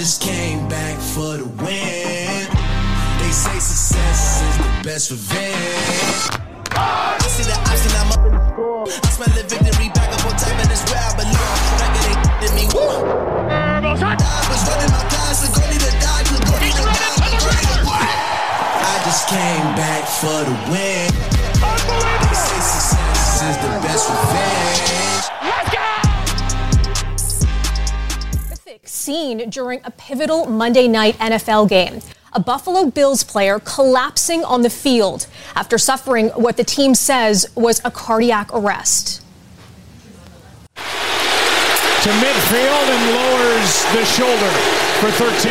just came back for the win. They say success is the best revenge. I see the option, I'm up in the score. I smell the victory back up on top, and it's where I belong. Back it ain't in me. I was running my class, and go need to die, go need to die, go need to die. I just came back for the win. They say success is the best revenge. Scene during a pivotal Monday night NFL game. A Buffalo Bills player collapsing on the field after suffering what the team says was a cardiac arrest. To midfield and lowers the shoulder for 13.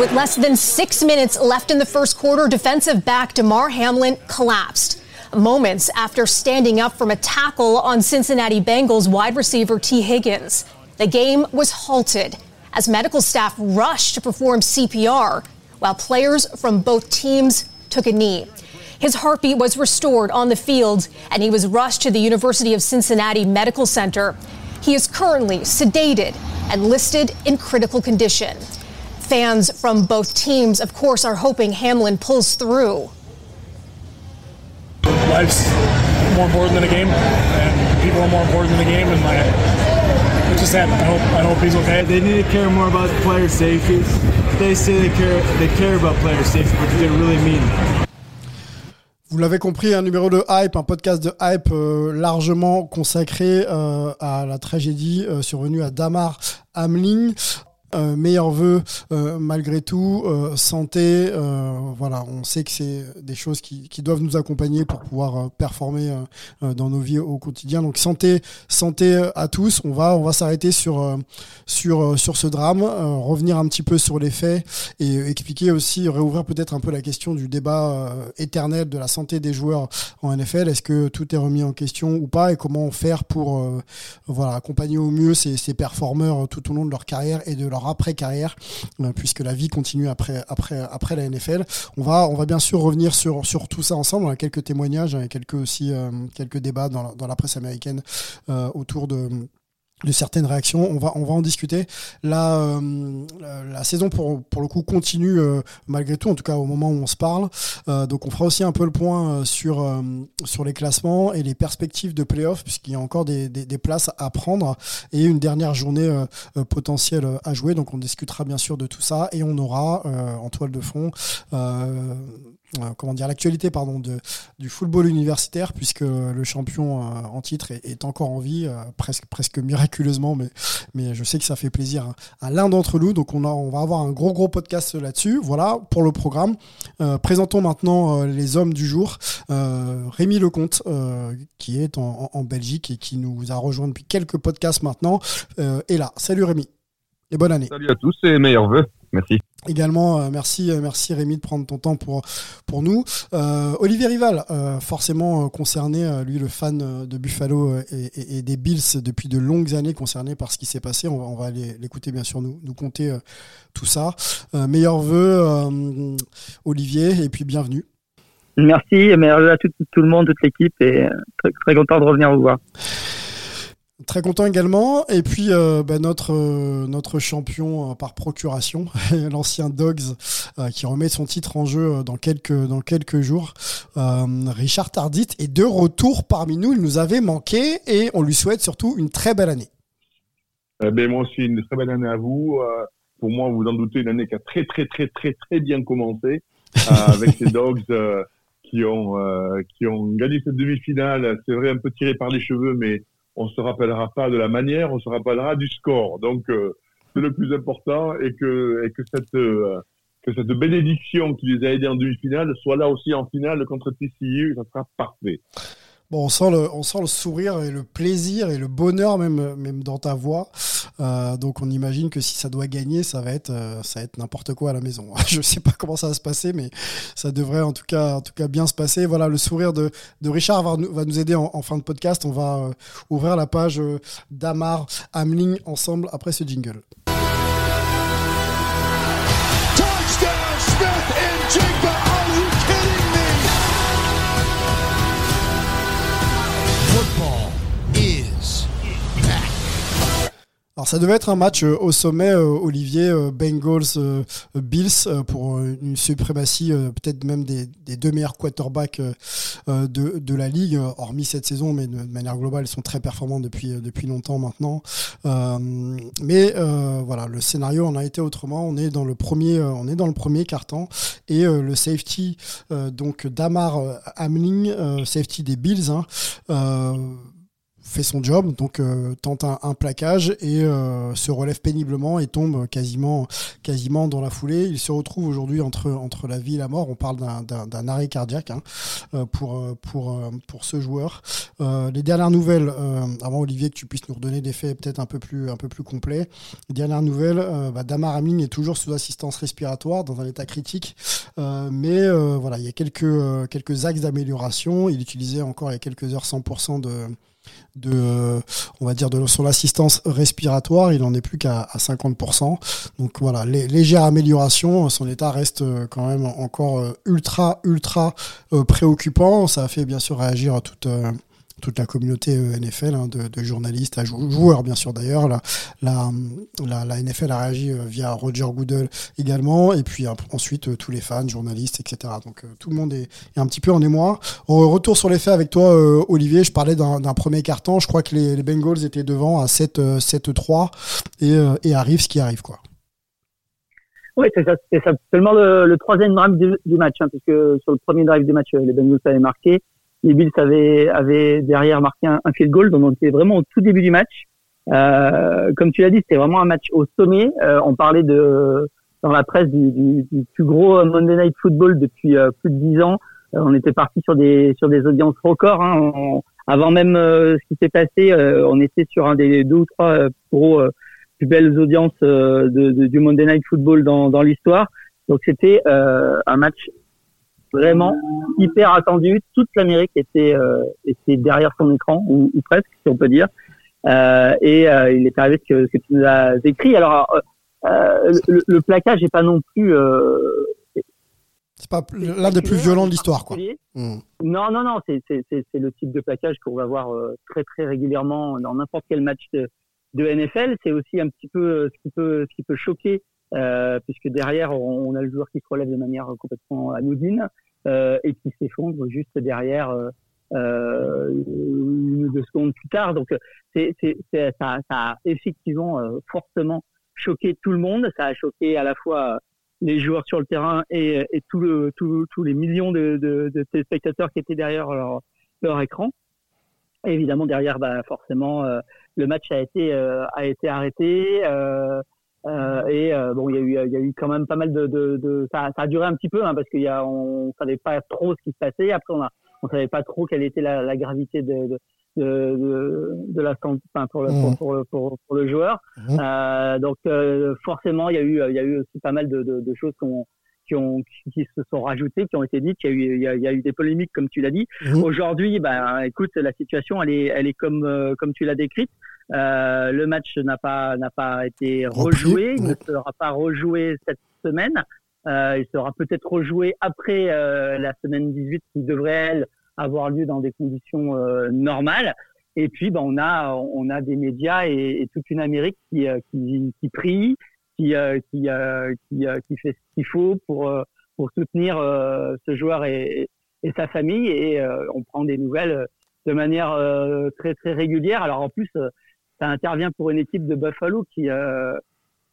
With less than six minutes left in the first quarter, defensive back DeMar Hamlin collapsed. Moments after standing up from a tackle on Cincinnati Bengals wide receiver T. Higgins. The game was halted as medical staff rushed to perform CPR while players from both teams took a knee. His heartbeat was restored on the field and he was rushed to the University of Cincinnati Medical Center. He is currently sedated and listed in critical condition. Fans from both teams, of course, are hoping Hamlin pulls through. Life's more important than a game, and people are more important than the game, and my just happened. I hope, I hope he's okay. They need to care more about player safety. They say they care, they care about player safety, but they really mean that. Vous l'avez compris, un numéro de Hype, un podcast de Hype euh, largement consacré euh, à la tragédie euh, survenue à Damar Hamlin. Euh, meilleurs vœux euh, malgré tout, euh, santé, voilà, on sait que c'est des choses qui, qui, doivent nous accompagner pour pouvoir performer dans nos vies au quotidien. Donc santé, santé à tous. On va, on va s'arrêter sur sur sur ce drame, revenir un petit peu sur les faits et expliquer aussi, réouvrir peut-être un peu la question du débat éternel de la santé des joueurs en NFL. Est-ce que tout est remis en question ou pas et comment faire pour voilà accompagner au mieux ces, ces performeurs tout au long de leur carrière et de leur après carrière, euh, puisque la vie continue après après après la NFL. On va on va bien sûr revenir sur sur tout ça ensemble. On a quelques témoignages, et quelques aussi euh, quelques débats dans la, dans la presse américaine euh, autour de de certaines réactions. On va, on va en discuter. La, euh, la saison, pour, pour le coup, continue euh, malgré tout, en tout cas au moment où on se parle. Euh, donc on fera aussi un peu le point sur, sur les classements et les perspectives de playoff, puisqu'il y a encore des, des, des, places à prendre et une dernière journée potentielle à jouer. Donc on discutera bien sûr de tout ça et on aura en toile de fond comment dire l'actualité pardon de du football universitaire puisque le champion euh, en titre est, encore en vie euh, presque presque miraculeusement mais mais je sais que ça fait plaisir à l'un d'entre nous. Donc on a on va avoir un gros gros podcast là-dessus. Voilà pour le programme. Présentons maintenant les hommes du jour. Rémi Lecomte qui est en, en, Belgique et qui nous a rejoint depuis quelques podcasts maintenant est là. Salut Rémi et bonne année. Salut à tous et meilleurs vœux merci Également, euh, merci, euh, merci Rémi de prendre ton temps pour pour nous. Euh, Olivier Rival, forcément concerné, lui le fan de Buffalo et, des Bills depuis de longues années, concerné par ce qui s'est passé. On va, l'écouter bien sûr, nous nous compter tout ça. meilleurs vœux, Olivier, et puis bienvenue. Merci, et meilleurs à tout, tout, le monde, toute l'équipe, et très, très content de revenir vous voir. Très content également. Et puis euh, bah, notre euh, notre champion euh, par procuration, l'ancien Dogs, qui remet son titre en jeu dans quelques dans quelques jours. Richard Tardit est de retour parmi nous. Il nous avait manqué et on lui souhaite surtout une très belle année. ben moi aussi une très belle année à vous. pour moi, vous en doutez, une année qui a très très très très très bien commencé avec ces Dogs. qui ont qui ont gagné cette demi-finale, c'est vrai un peu tiré par les cheveux, mais on se rappellera pas de la manière, on se rappellera du score. Donc euh, c'est le plus important et que et cette euh, que cette bénédiction qui les a aidés en demi-finale soit là aussi en finale contre TCU, ça sera parfait. On sent le, sourire et le plaisir et le bonheur même, dans ta voix. Euh, donc on imagine que si ça doit gagner, ça va être, euh, ça va être n'importe quoi à la maison. Je sais pas comment ça va se passer, mais ça devrait en tout cas, tout cas bien se passer. Voilà, le sourire de, Richard va, nous aider en, fin de podcast. On va euh, ouvrir la page d'Amar Hamling ensemble après ce jingle. Alors ça devait être un match euh, au sommet, euh, Olivier, euh, Bengals, Bills, pour une suprématie peut-être même des, deux meilleurs quarterbacks de, de, la ligue, hormis cette saison, mais de, manière globale, ils sont très performants depuis, depuis longtemps maintenant. mais voilà, le scénario en a été autrement. On est dans le premier, on est dans le premier carton et le safety, donc Damar Hamling, safety des Bills, hein, fait son job, donc euh, tente un, plaquage et euh, se relève péniblement et tombe quasiment, quasiment dans la foulée. Il se retrouve aujourd'hui entre, entre la vie et la mort. On parle d'un arrêt cardiaque hein, euh, pour, pour, pour ce joueur. les dernières nouvelles, avant Olivier que tu puisses nous redonner des faits peut-être un peu plus un peu plus complets. Les dernières nouvelles, bah, Damar est toujours sous assistance respiratoire dans un état critique, mais voilà, il y a quelques quelques axes d'amélioration. Il utilisait encore il y a quelques heures 100% de de, euh, on va dire, de son assistance respiratoire. Il n'en est plus qu'à 50%. Donc voilà, légère amélioration. Son état reste euh, quand même encore euh, ultra, ultra préoccupant. Ça a fait bien sûr réagir à toute toute la communauté euh, NFL, hein, de, journalistes, joueurs bien sûr d'ailleurs. La, NFL a réagi euh, via Roger Goodell également, et puis ensuite euh, tous les fans, journalistes, etc. Donc tout le monde est, un petit peu en émoi. Retour sur les faits avec toi, Olivier. Je parlais d'un premier carton. Je crois que les, Bengals étaient devant à 7-3 et, et arrive ce qui arrive. quoi. Oui, c'est ça. C'est seulement le, troisième drive du, match, hein, puisque sur le premier drive du match, les Bengals avaient marqué les Bills avaient, derrière marqué un, field goal, donc on était vraiment au tout début du match. Euh, comme tu l'as dit, c'était vraiment un match au sommet. Euh, on parlait de dans la presse du, plus gros Monday Night Football depuis euh, plus de dix ans. on était parti sur des sur des audiences records. Hein. avant même ce qui s'est passé, on était sur un des deux ou trois gros plus belles audiences de, du Monday Night Football dans, dans l'histoire. Donc c'était un match vraiment hyper attendu. Toute l'Amérique était, euh, était derrière son écran, ou, presque, si on peut dire. Euh, et euh, il est arrivé ce que, que, tu nous as écrit. Alors, le, le, plaquage n'est pas non plus. c'est pas l'un des plus violents de l'histoire, quoi. Hmm. Non, non, non, c'est le type de plaquage qu'on va voir très, très régulièrement dans n'importe quel match de, de NFL. C'est aussi un petit peu ce qui peut, ce qui peut choquer euh, puisque derrière on, a le joueur qui se relève de manière complètement anodine euh, et qui s'effondre juste derrière euh, euh, une ou deux secondes plus tard. Donc c'est, c'est, ça, ça, a effectivement fortement choqué tout le monde. Ça a choqué à la fois les joueurs sur le terrain et, et tout le, tout, tous les millions de, de, de téléspectateurs qui étaient derrière leur, leur écran. Évidemment derrière, bah, forcément, le match a été a été arrêté. Euh, euh, et euh, bon, il y a eu, il y a eu quand même pas mal de, de, de ça, ça, a duré un petit peu hein, parce qu'il y a, on savait pas trop ce qui se passait. Après, on a, on savait pas trop quelle était la, la gravité de, de de, de, la enfin, pour, le, mmh. pour, pour, pour, le joueur. Mmh. Euh, donc euh, forcément, il y a eu il y a eu aussi pas mal de, de, de choses qu'on qui, ont, qui se sont rajoutées, qui ont été dites. Il y a eu, il y a, il y a eu des polémiques, comme tu l'as dit. Mmh. Aujourd'hui, ben, écoute, la situation, elle est, elle est comme, euh, comme tu l'as décrite. Euh, le match n'a pas n'a pas été rejoué, il ne sera pas rejoué cette semaine. Euh, il sera peut-être rejoué après euh, la semaine 18 qui devrait elle avoir lieu dans des conditions euh, normales. Et puis ben, on a on a des médias et, et toute une Amérique qui qui, qui prie, qui qui qui, qui fait ce qu'il faut pour pour soutenir ce joueur et, et sa famille et on prend des nouvelles de manière très très régulière. Alors en plus ça intervient pour une équipe de Buffalo qui euh,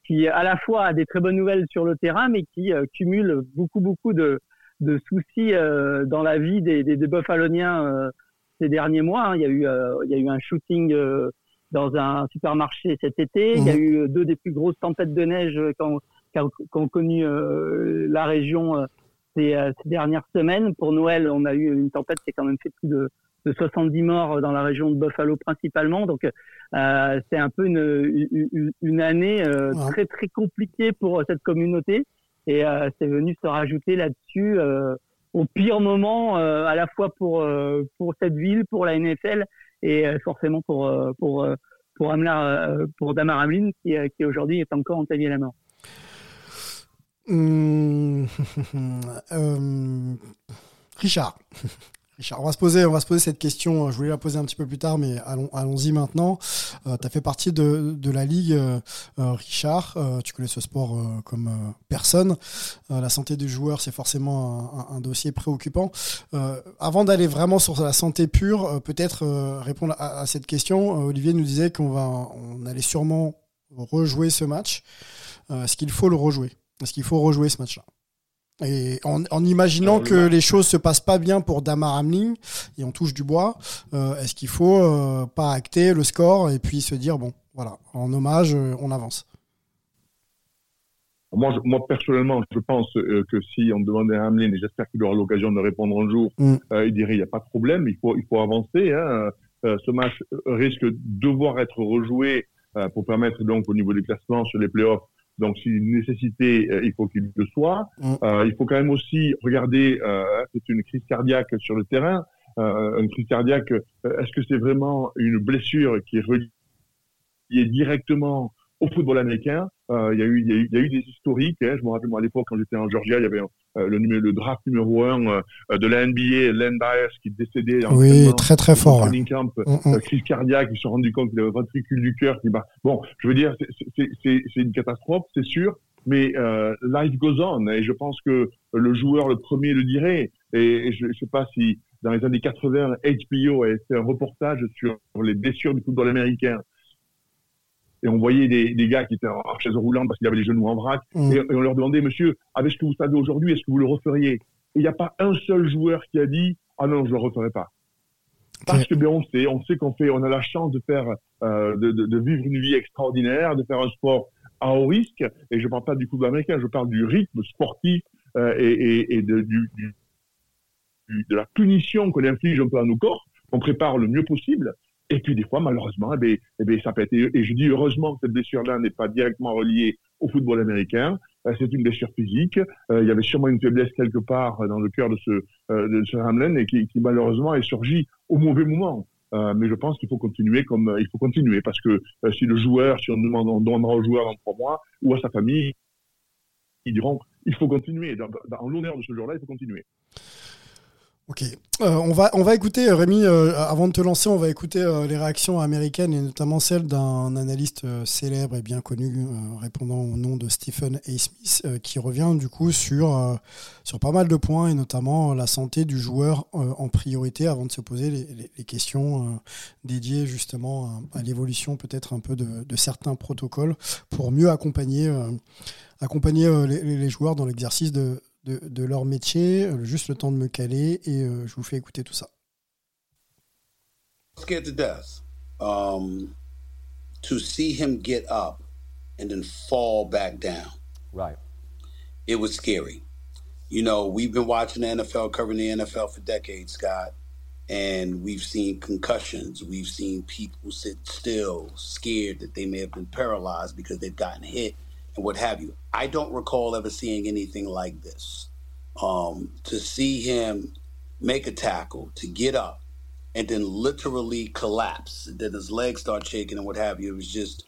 qui à la fois a des très bonnes nouvelles sur le terrain, mais qui euh, cumule beaucoup beaucoup de, de soucis euh, dans la vie des, des, des Buffaloniens euh, ces derniers mois. Hein. Il y a eu il y a eu un shooting dans un supermarché cet été. Il y a mmh. eu deux des plus grosses tempêtes de neige qu'ont connu la région ces, ces, dernières semaines. Pour Noël, on a eu une tempête qui a quand même fait plus de de 70 morts dans la région de Buffalo principalement. Donc euh, c'est un peu une, une, année euh, très très compliquée pour cette communauté et euh, c'est venu se rajouter là-dessus euh, au pire moment euh, à la fois pour pour cette ville, pour la NFL et forcément pour pour pour pour Damar Hamlin qui, qui aujourd'hui est encore en à la mort. Mmh. Richard. On va se poser, on va se poser cette question. Je voulais la poser un petit peu plus tard, mais allons, allons-y maintenant. Euh, tu as fait partie de, la ligue, euh, euh, Richard. tu connais ce sport comme personne. la santé du joueur, c'est forcément un, un, dossier préoccupant. avant d'aller vraiment sur la santé pure, peut-être répondre à, à, cette question. Olivier nous disait qu'on va, on allait sûrement rejouer ce match. Est-ce qu'il faut le rejouer? Est-ce qu'il faut rejouer ce match-là? Et en, en imaginant que les choses se passent pas bien pour Damar Hamlin et on touche du bois, euh, est-ce qu'il faut euh, pas acter le score et puis se dire bon, voilà, en hommage, euh, on avance? Moi, moi personnellement, je pense que si on demandait à Hamlin, et j'espère qu'il aura l'occasion de répondre un jour, mm. il dirait il n'y a pas de problème, il faut il faut avancer. Hein. ce match risque de devoir être rejoué pour permettre donc au niveau des classements sur les playoffs donc, c'est une nécessité, euh, il faut qu'il le soit. Mm. Euh, il faut quand même aussi regarder, euh, c'est une crise cardiaque sur le terrain. Euh, une crise cardiaque, est-ce que c'est vraiment une blessure qui est reliée directement au football américain? Euh, il, y a eu, il, y a eu, il y a eu des historiques. Hein. Je me rappelle moi à l'époque quand j'étais en Georgia, il y avait euh, le, numéro, le draft numéro un euh, de la NBA, Len Bias, qui décédait. En oui, très très fort. Camp, mm, mm. crise cardiaque, ils se sont rendus compte qu'il avait un ventricule du cœur qui bat. Bon, je veux dire, c'est une catastrophe, c'est sûr. Mais life goes on et je pense que le joueur le premier le dirait. Et, je ne sais pas si dans les années 80, HBO a fait un reportage sur les blessures du football américain et on voyait des, des gars qui étaient en chaise roulante parce qu'ils avaient les genoux en vrac, mm. et, on leur demandait, monsieur, avec ce que vous savez aujourd'hui, est-ce que vous le referiez? Et il n'y a pas un seul joueur qui a dit, ah non, je le referai pas. Parce que ben, on sait, on sait qu'on fait, on a la chance de faire, euh, de, de, de, vivre une vie extraordinaire, de faire un sport à haut risque. Et je ne parle pas du football américain, je parle du rythme sportif euh, et, et, et de, du, du, de la punition qu'on inflige un peu à nos corps, qu'on prépare le mieux possible. Et puis des fois, malheureusement, eh bien, eh bien, ça peut être. Et je dis heureusement que cette blessure-là n'est pas directement reliée au football américain. Euh, c'est une blessure physique. Euh, il y avait sûrement une faiblesse quelque part dans le cœur de ce, euh, de ce Hamlin et qui, malheureusement est surgi au mauvais moment. mais je pense qu'il faut continuer comme il faut continuer parce que si le joueur, si on demande on demandera au joueur dans trois mois ou à sa famille, ils diront il faut continuer. Dans l'honneur de ce jour-là, il faut continuer. Ok, euh, on, va, écouter, euh, Rémi, euh, avant de te lancer, on va écouter les réactions américaines et notamment celle d'un analyste célèbre et bien connu répondant au nom de Stephen A. Smith qui revient du coup sur, pas mal de points et notamment la santé du joueur en priorité avant de se poser les, questions dédiées justement à, l'évolution peut-être un peu de, certains protocoles pour mieux accompagner, accompagner les joueurs dans l'exercice de, de, de, leur métier, euh, juste le temps de me caler et euh, je vous fais écouter tout ça. Scared to death. Um, to see him get up and then fall back down. Right. It was scary. You know, we've been watching the NFL, covering the NFL for decades, Scott, and we've seen concussions. We've seen people sit still, scared that they may have been paralyzed because they've gotten hit and what have you. I don't recall ever seeing anything like this. Um, to see him make a tackle, to get up, and then literally collapse, and then his legs start shaking and what have you. It was just,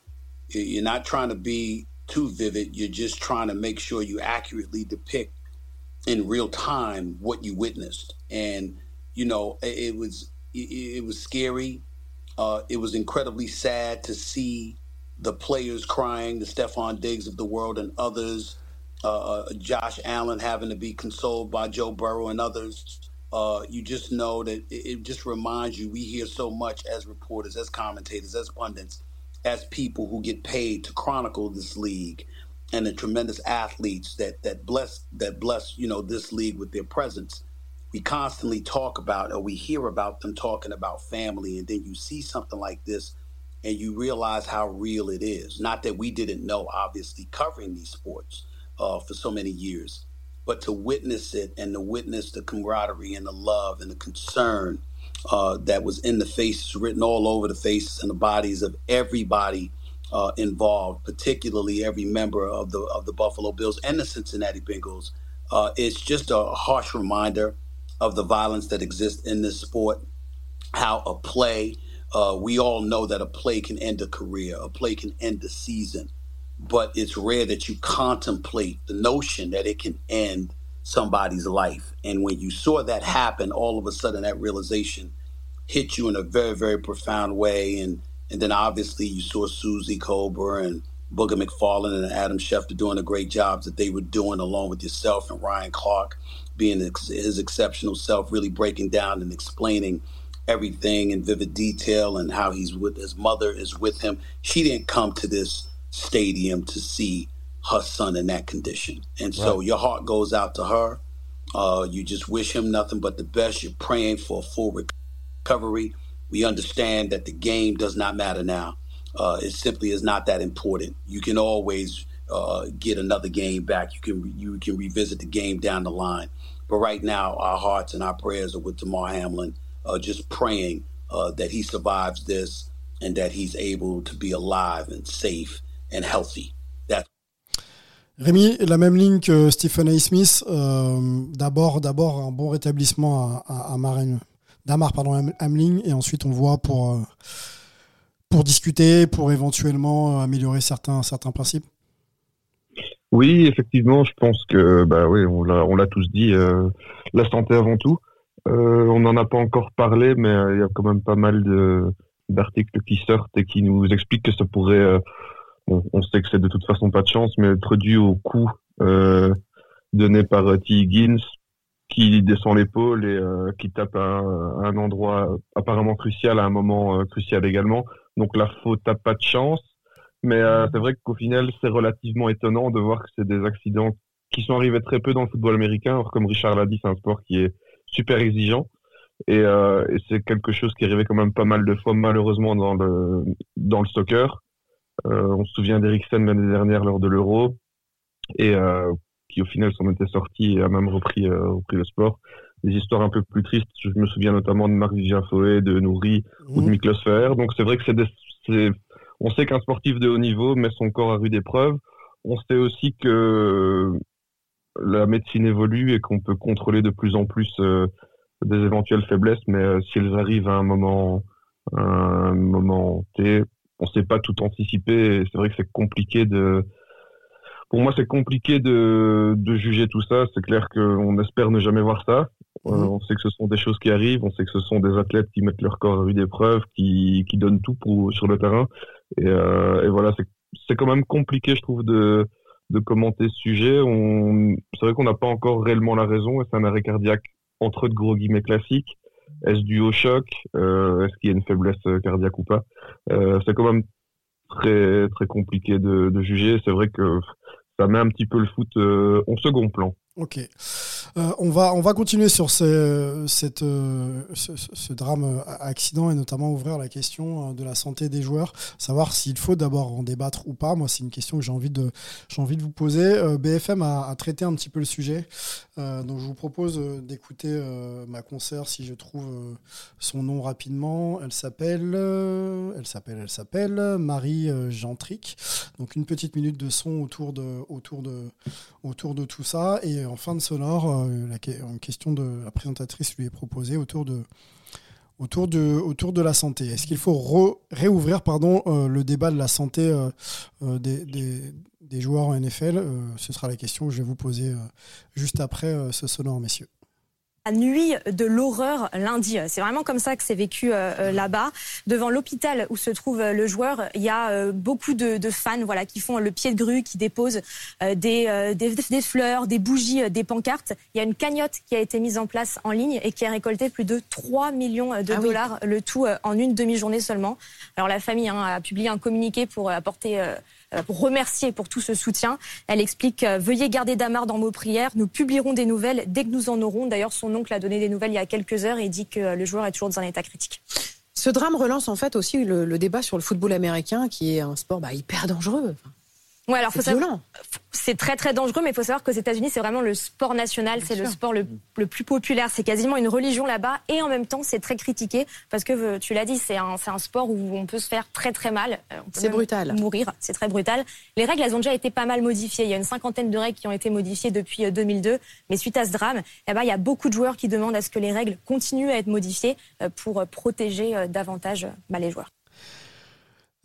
you're not trying to be too vivid. You're just trying to make sure you accurately depict in real time what you witnessed. And, you know, it, was, it, was scary. Uh, it was incredibly sad to see the players crying, the Stefan Diggs of the world and others, uh, uh, Josh Allen having to be consoled by Joe Burrow and others. Uh, you just know that it, it, just reminds you we hear so much as reporters, as commentators, as pundits, as people who get paid to chronicle this league and the tremendous athletes that that bless that bless you know this league with their presence. We constantly talk about or we hear about them talking about family, and then you see something like this and you realize how real it is. Not that we didn't know, obviously, covering these sports uh, for so many years, but to witness it and to witness the camaraderie and the love and the concern uh, that was in the faces, written all over the faces and the bodies of everybody uh, involved, particularly every member of the of the Buffalo Bills and the Cincinnati Bengals. Uh, it's just a harsh reminder of the violence that exists in this sport, how a play uh, we all know that a play can end a career, a play can end a season, but it's rare that you contemplate the notion that it can end somebody's life. And when you saw that happen, all of a sudden that realization hit you in a very, very profound way. And and then obviously you saw Susie Cobra and Booger McFarlane and Adam Schefter doing the great jobs that they were doing, along with yourself and Ryan Clark being his exceptional self, really breaking down and explaining everything in vivid detail and how he's with his mother is with him. She didn't come to this stadium to see her son in that condition. And so right. your heart goes out to her. Uh, you just wish him nothing but the best. You're praying for a full recovery. We understand that the game does not matter now. Uh, it simply is not that important. You can always uh, get another game back. You can you can revisit the game down the line. But right now, our hearts and our prayers are with Tamar Hamlin, uh, just praying uh, that he survives this and that he's able to be alive and safe and healthy. Rémi, la même ligne que Stephen A. Smith. Euh, d'abord, d'abord un bon rétablissement à, à, Damar pardon, Hamling, et ensuite on voit pour euh, pour discuter, pour éventuellement améliorer certains certains principes. Oui, effectivement, je pense que bah oui, on l'a on l'a tous dit, euh, la santé avant tout. Euh, on n'en a pas encore parlé, mais il y a quand même pas mal d'articles qui sortent et qui nous expliquent que ça pourrait on sait que c'est de toute façon pas de chance, mais être dû au coup euh, donné par euh, T. Higgins qui descend l'épaule et euh, qui tape à un, endroit apparemment crucial à un moment crucial également. Donc la faute n'a pas de chance, mais c'est vrai qu'au final c'est relativement étonnant de voir que c'est des accidents qui sont arrivés très peu dans le football américain. Alors, comme Richard l'a dit, c'est un sport qui est super exigeant. Et, et c'est quelque chose qui est arrivé quand même pas mal de fois malheureusement dans le dans le soccer. Euh, on se souvient d'Eriksen l'année dernière lors de l'Euro et euh, qui au final s'en était sorti et a même repris, euh, repris le sport. Des histoires un peu plus tristes, je me souviens notamment de Marc Vivien de Nourri ou de mmh. Miklos Fer. Donc c'est vrai que c'est on sait qu'un sportif de haut niveau met son corps à rude épreuve. On sait aussi que la médecine évolue et qu'on peut contrôler de plus en plus des éventuelles faiblesses, mais si elles arrivent à un moment, un moment T, on sait pas tout anticiper. C'est vrai que c'est compliqué de. Pour moi, c'est compliqué de, de juger tout ça. C'est clair qu'on espère ne jamais voir ça. Euh, mhm. on sait que ce sont des choses qui arrivent. On sait que ce sont des athlètes qui mettent leur corps à rude épreuve, qui, qui donnent tout pour, sur le terrain. Et, euh, et voilà, c'est quand même compliqué, je trouve, de, de commenter ce sujet. C'est vrai qu'on n'a pas encore réellement la raison et c'est un arrêt cardiaque entre de gros guillemets classiques? Est-ce dû au choc? Euh, Est-ce qu'il y a une faiblesse euh, cardiaque ou pas? Euh, C'est quand même très très compliqué de juger. C'est vrai que ça met un petit peu le foot en second plan. Ok. Euh, on, va, on va continuer sur ce, cette, euh, ce, drame euh, accident et notamment ouvrir la question de la santé des joueurs, savoir s'il faut d'abord en débattre ou pas. Moi, c'est une question que j'ai envie de, j'ai envie de vous poser. BFM a, traité un petit peu le sujet, donc je vous propose d'écouter ma concert si je trouve son nom rapidement. Elle s'appelle, elle s'appelle, elle s'appelle Marie Gentric. Donc une petite minute de son autour de, autour de, autour de tout ça. Et en fin de sonore, euh, la, question de la présentatrice lui est proposée autour de, autour de, autour de la santé. Est-ce qu'il faut réouvrir pardon, euh, le débat de la santé euh, des, des, joueurs en NFL Ce sera la question que je vais vous poser juste après ce sonore, messieurs la nuit de l'horreur lundi. C'est vraiment comme ça que c'est vécu euh, euh, là-bas. Devant l'hôpital où se trouve euh, le joueur, il y a beaucoup de, fans voilà, qui font le pied de grue, qui déposent des, des, fleurs, des bougies, des pancartes. Il y a une cagnotte qui a été mise en place en ligne et qui a récolté plus de 3 millions de ah dollars, le tout en une demi-journée seulement. Alors la famille hein, a publié un communiqué pour apporter euh, pour remercier pour tout ce soutien. Elle explique euh, Veuillez garder Damar dans vos prières. Nous publierons des nouvelles dès que nous en aurons. D'ailleurs, son oncle a donné des nouvelles il y a quelques heures et dit que euh, le joueur est toujours dans un état critique. Ce drame relance en fait aussi le, débat sur le football américain, qui est un sport bah, hyper dangereux. Ouais, alors c'est violent. C'est très très dangereux, mais il faut savoir qu'aux États-Unis, c'est vraiment le sport national, c'est le sport le, le, plus populaire, c'est quasiment une religion là-bas, et en même temps, c'est très critiqué parce que euh, tu l'as dit, c'est un, un sport où on peut se faire très très mal. Euh, c'est brutal. Mourir, c'est très brutal. Les règles, elles ont déjà été pas mal modifiées. Il y a une cinquantaine de règles qui ont été modifiées depuis 2002, euh, mais suite à ce drame, eh ben, il y a beaucoup de joueurs qui demandent à ce que les règles continuent à être modifiées pour protéger davantage bah, les joueurs.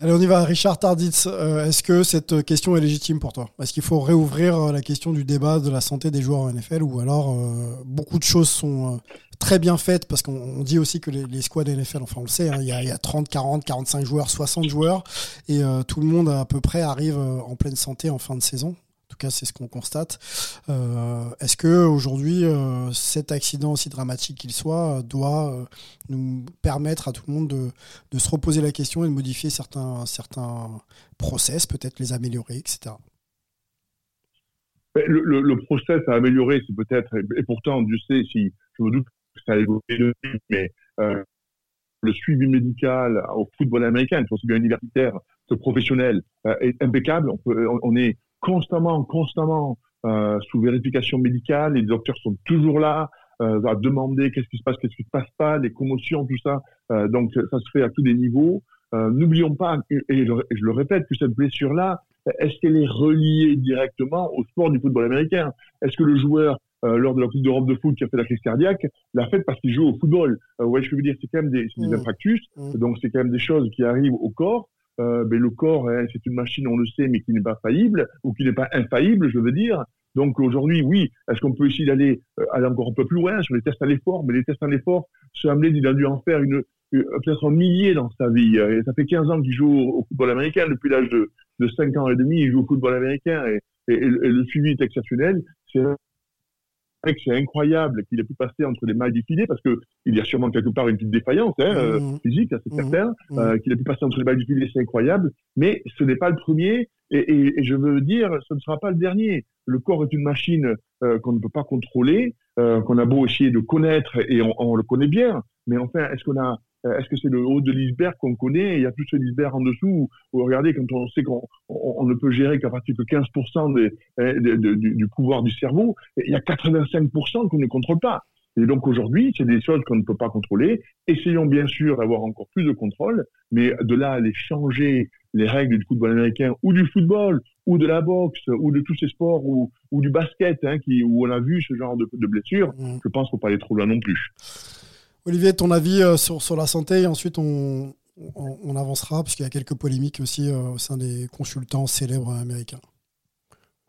Allez, on y va. Richard Tarditz, euh, est-ce que cette question est légitime pour toi? Est-ce qu'il faut réouvrir euh, la question du débat de la santé des joueurs en NFL ou alors euh, beaucoup de choses sont très bien faites parce qu'on dit aussi que les, squads NFL, enfin on le sait, hein, il, y, a, 30, 40, 45 joueurs, 60 joueurs et tout le monde à peu près arrive en pleine santé en fin de saison. En tout cas, c'est ce qu'on constate. Euh, Est-ce que aujourd'hui, euh, cet accident aussi dramatique qu'il soit doit euh, nous permettre à tout le monde de, se reposer la question et de modifier certains, certains process, peut-être les améliorer, etc. Le, le, process à améliorer, c'est peut-être, et pourtant, Dieu sait, si je me doute que ça a évolué, mais le suivi médical au football américain, aussi bien universitaire que professionnel, est impeccable. On, peut, on est constamment, constamment euh, sous vérification médicale. Les docteurs sont toujours là euh, à demander qu'est-ce qui se passe, qu'est-ce qui se passe pas, les commotions, tout ça. Euh, donc ça se fait à tous les niveaux. Euh, N'oublions pas, et je, je, le répète, que cette blessure-là, est-ce qu'elle est reliée directement au sport du football américain? Est-ce que le joueur euh, lors de la Coupe d'Europe de foot qui a fait la crise cardiaque, l'a fait parce qu'il joue au football? Euh, ouais, je veux dire, c'est quand même des, des infarctus, mmh. donc c'est quand même des choses qui arrivent au corps. Euh, le corps, hein, c'est une machine, on le sait, mais qui n'est pas faillible, ou qui n'est pas infaillible, je veux dire. Donc aujourd'hui, oui, est-ce qu'on peut essayer d'aller euh, aller encore un peu plus loin? Sur les tests à l'effort Mais les tests à l'effort, ce Hamlin, il a dû en faire une, peut-être un millier dans sa vie. Ça fait 15 ans qu'il joue au, football américain. Depuis l'âge de, de 5 ans et demi, il joue au football américain. Et le suivi est exceptionnel. C'est que c'est incroyable qu'il ait pu passer entre les mailles du filet parce que il y a sûrement quelque part une petite défaillance hein, mmh. physique, c'est mmh. certain. Mmh. Euh, qu'il ait pu passer entre les mailles du filet, c'est incroyable. Mais ce n'est pas le premier et, et, et, je veux dire, ce ne sera pas le dernier. Le corps est une machine euh, qu'on ne peut pas contrôler, euh, qu'on a beau essayer de connaître et on, on le connaît bien. Mais enfin, est-ce qu'on a est-ce que c'est le haut de l'iceberg qu'on connaît et il y a plus de l'iceberg en dessous où, regardez, quand on sait qu'on on, on ne peut gérer qu'à partir de 15% des, de, de, du, du, pouvoir du cerveau, il y a 85% qu'on ne contrôle pas. Et donc aujourd'hui, c'est des choses qu'on ne peut pas contrôler. Essayons bien sûr d'avoir encore plus de contrôle, mais de là à aller changer les règles du football américain ou du football ou de la boxe ou de tous ces sports ou, ou du basket hein, qui, où on a vu ce genre de, de blessures, mmh. je pense qu'il ne faut pas aller trop loin non plus. Olivier, ton avis euh, sur, sur la santé et ensuite on, on, on avancera parce qu'il y a quelques polémiques aussi euh, au sein des consultants célèbres américains.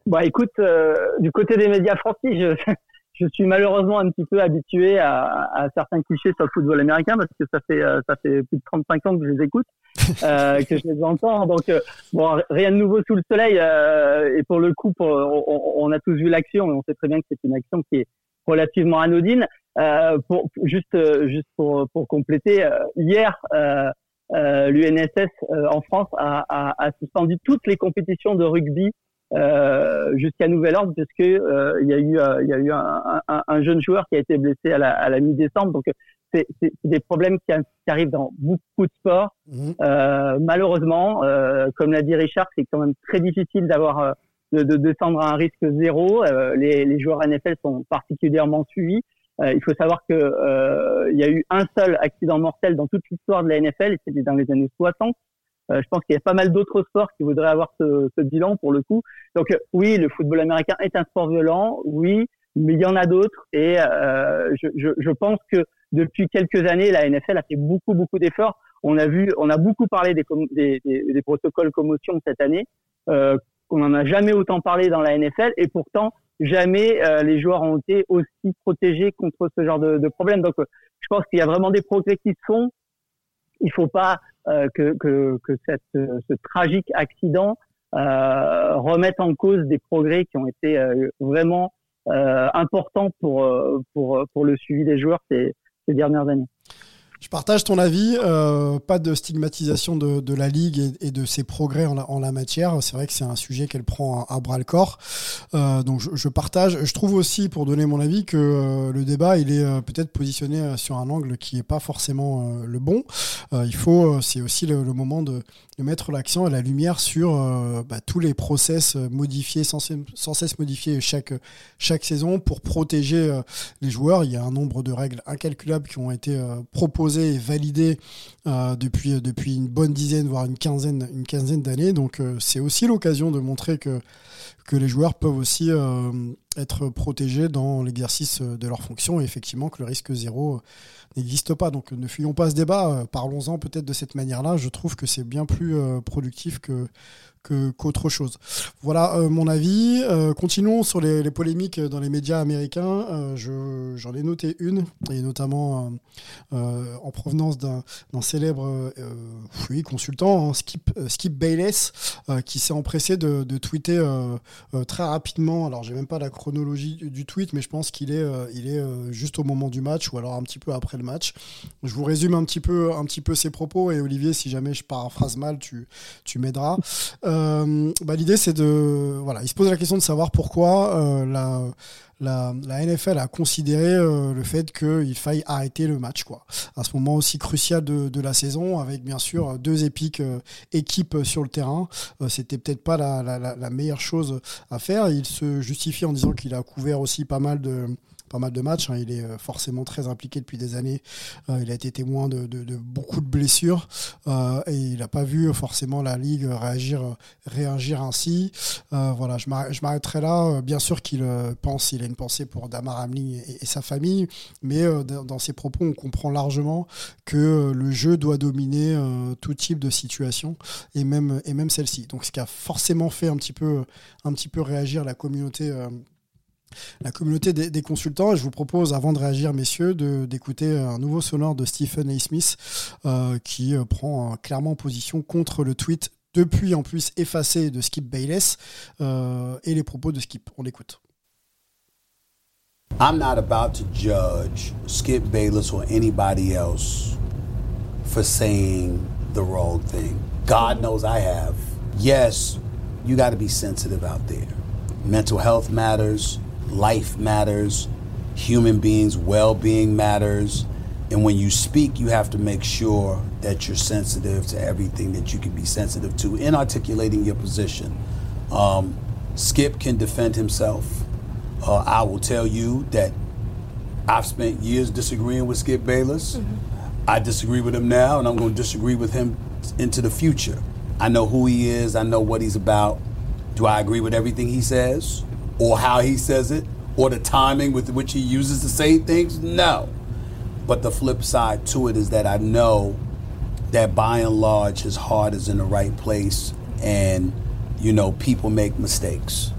Bah écoute, euh, du côté des médias français, je, je suis malheureusement un petit peu habitué à, à, certains clichés sur le football américain parce que ça fait ça fait plus de 35 ans que je les écoute, euh, que je les entends. Donc bon, rien de nouveau sous le soleil. Euh, et pour le coup, pour, on, on, a tous vu l'action et on sait très bien que c'est une action qui est relativement anodine. Euh, pour, juste, juste pour, pour compléter, euh, hier, euh, l'UNSS en France a, a, a, suspendu toutes les compétitions de rugby jusqu'à nouvel ordre, puisque il y a eu, il y a eu un, un, un, jeune joueur qui a été blessé à la, à la mi-décembre. Donc c'est des problèmes qui, qui, arrivent dans beaucoup de sports. Mmh. Euh, malheureusement, euh, comme l'a dit Richard, c'est quand même très difficile d'avoir de, de, descendre à un risque zéro. Euh, les, les, joueurs NFL sont particulièrement suivis. Euh, il faut savoir que euh, il y a eu un seul accident mortel dans toute l'histoire de la NFL, et c'était dans les années 60. je pense qu'il y a pas mal d'autres sports qui voudraient avoir ce, ce, bilan pour le coup. Donc oui, le football américain est un sport violent, oui, mais il y en a d'autres. Et je, je, je pense que depuis quelques années, la NFL a fait beaucoup beaucoup d'efforts. On a vu, on a beaucoup parlé des, des, des, des protocoles commotion cette année. Euh, qu'on n'en a jamais autant parlé dans la NFL et pourtant jamais euh, les joueurs ont été aussi protégés contre ce genre de, de problème. Donc, euh, je pense qu'il y a vraiment des progrès qui se font. Il faut pas euh, que, que, que cette, ce tragique accident euh, remette en cause des progrès qui ont été euh, vraiment importants pour, pour, pour le suivi des joueurs ces, ces dernières années. Je partage ton avis, euh, pas de stigmatisation de, la Ligue et, de ses progrès en la, matière. C'est vrai que c'est un sujet qu'elle prend à, bras le corps. Euh, donc je, partage. Je trouve aussi, pour donner mon avis, que euh, le débat, il est peut-être positionné sur un angle qui est pas forcément le bon. il faut, c'est aussi le, moment de, mettre l'accent et la lumière sur bah, tous les process modifiés, sans, sans, cesse modifiés chaque, chaque saison pour protéger les joueurs. Il y a un nombre de règles incalculables qui ont été proposées et validé euh, depuis, depuis une bonne dizaine, voire une quinzaine, une quinzaine d'années. Donc euh, c'est aussi l'occasion de montrer que, les joueurs peuvent aussi euh, être protégés dans l'exercice de leurs fonctions et effectivement que le risque zéro n'existe pas. Donc ne fuyons pas ce débat, parlons-en peut-être de cette manière-là. Je trouve que c'est bien plus productif que qu'autre chose. Voilà euh, mon avis. Euh, continuons sur les, polémiques dans les médias américains. Euh, j'en ai noté une, et notamment en provenance d'un célèbre oui, consultant, hein, Skip, Skip Bayless, qui s'est empressé de, tweeter très rapidement. Alors j'ai même pas la chronologie du, tweet, mais je pense qu'il est, il est juste au moment du match ou alors un petit peu après le match. Je vous résume un petit peu, un petit peu ses propos et Olivier, si jamais je paraphrase mal, tu, tu m'aideras. Euh, bah, l'idée, c'est de. Voilà, il se pose la question de savoir pourquoi euh, la, NFL a considéré euh, le fait qu'il faille arrêter le match, quoi. À ce moment aussi crucial de, la saison, avec bien sûr deux épiques équipes sur le terrain. C'était peut-être pas la, la, la, meilleure chose à faire. Il se justifie en disant qu'il a couvert aussi pas mal de pas mal de matchs. Hein. Il est euh, forcément très impliqué depuis des années. Euh, il a été témoin de, beaucoup de blessures euh, et il n'a pas vu forcément la Ligue réagir, ainsi. voilà, je m'arrêterai là. Bien sûr qu'il pense, il a une pensée pour Damar Hamlin et, sa famille, mais dans ses propos, on comprend largement que le jeu doit dominer tout type de situation et même, celle-ci. Donc, ce qui a forcément fait un petit peu réagir la communauté la communauté des, consultants. je vous propose, avant de réagir, messieurs, d'écouter un nouveau sonore de Stephen A. Smith euh, qui euh, prend clairement position contre le tweet depuis en plus effacé de Skip Bayless euh, et les propos de Skip. On l'écoute. I'm not about to judge Skip Bayless or anybody else for saying the wrong thing. God knows I have. Yes, you got to be sensitive out there. Mental health matters. Life matters, human beings' well being matters. And when you speak, you have to make sure that you're sensitive to everything that you can be sensitive to in articulating your position. Um, Skip can defend himself. Uh, I will tell you that I've spent years disagreeing with Skip Bayless. Mm-hmm. I disagree with him now, and I'm going to disagree with him into the future. I know who he is, I know what he's about. Do I agree with everything he says? Or how he says it or the timing with which he uses to say things? No. But the flip side to it is that I know that by and large his heart is in the right place and you know people make mistakes.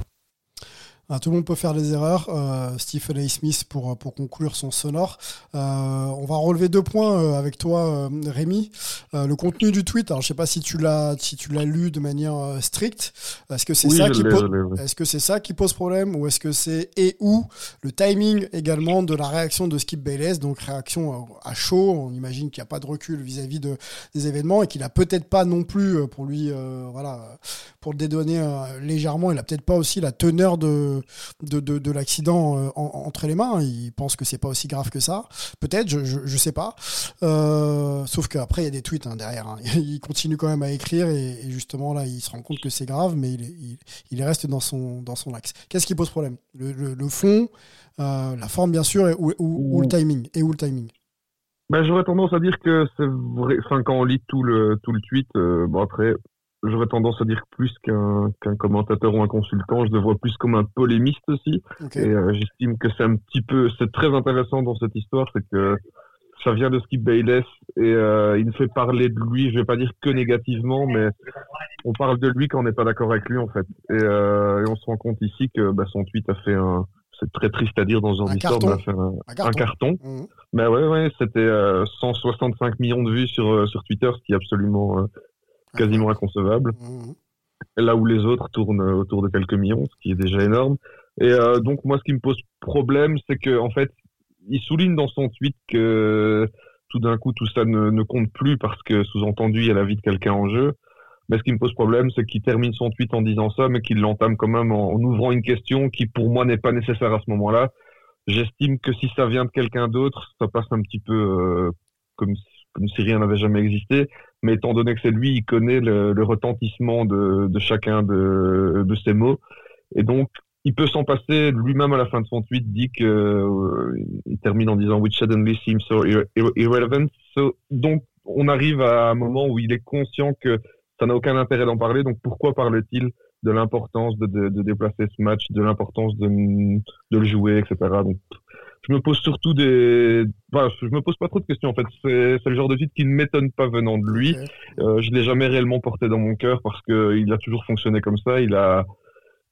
Ah, tout le monde peut faire des erreurs. Euh, Stephen A. Smith pour, pour conclure son sonore. Euh, on va relever deux points euh, avec toi, euh, Rémi. Euh, le contenu du tweet. Alors, je sais pas si tu l'as si tu l'as lu de manière stricte. Est-ce que c'est ça qui pose Est-ce que c'est ça qui pose problème ou est-ce que c'est et ou? Le timing également de la réaction de Skip Bayless, donc réaction à chaud. On imagine qu'il n'y a pas de recul vis-à-vis de des événements et qu'il a peut-être pas non plus pour lui, voilà, pour le dédonner légèrement. Il a peut-être pas aussi la teneur de de, de, l'accident euh, entre les mains. Il pense que c'est pas aussi grave que ça. Peut-être, je, je, sais pas. Euh, sauf qu'après, il y a des tweets hein, derrière. Hein. Il continue quand même à écrire et, justement, là, il se rend compte que c'est grave, mais il, il, reste dans son, dans son axe. Qu'est-ce qui pose problème? Le, fond, euh, la forme, bien sûr, et, ou, le timing Et où le timing? Ben, J'aurais tendance à dire que c'est vrai. Enfin, quand on lit tout le, tout le tweet, bon, après, j'aurais tendance à dire plus qu'un commentateur ou un consultant. Je le vois plus comme un polémiste aussi. Et euh, j'estime que c'est un petit peu, c'est très intéressant dans cette histoire, c'est que ça vient de Skip Bayless et euh, il fait parler de lui, je vais pas dire que négativement, mais on parle de lui quand on n'est pas d'accord avec lui en fait. Et, euh, et, on se rend compte ici que bah, son tweet a fait un, c'est très triste à dire dans ce genre d'histoire, mais a fait un, un carton. Mmh. Mais ouais, ouais, c'était 165 euh, millions de vues sur sur Twitter, ce qui est absolument quasiment inconcevable. Mmh. Là où les autres tournent autour de quelques millions, ce qui est déjà énorme. Et euh, donc moi, ce qui me pose problème, c'est que en fait, il souligne dans son tweet que tout d'un coup tout ça ne, ne, compte plus parce que sous-entendu il y a la vie de quelqu'un en jeu. Mais ce qui me pose problème, c'est qu'il termine son tweet en disant ça, mais qu'il l'entame quand même en, ouvrant une question qui pour moi n'est pas nécessaire à ce moment-là. J'estime que si ça vient de quelqu'un d'autre, ça passe un petit peu euh, comme, comme si rien n'avait jamais existé mais étant donné que c'est lui, il connaît le, le retentissement de, de chacun de, de, ses mots. Et donc, il peut s'en passer. Lui-même, à la fin de son tweet, dit que euh, il termine en disant "Which suddenly seems so irrelevant." So, donc, on arrive à un moment où il est conscient que ça n'a aucun intérêt d'en parler. Donc, pourquoi parle-t-il de l'importance de, de, de, déplacer ce match, de l'importance de, de le jouer, etc. Donc, je me pose surtout des, enfin, je me pose pas trop de questions en fait. C'est le genre de titre qui ne m'étonne pas venant de lui. Euh, je l'ai jamais réellement porté dans mon cœur parce que il a toujours fonctionné comme ça. Il a,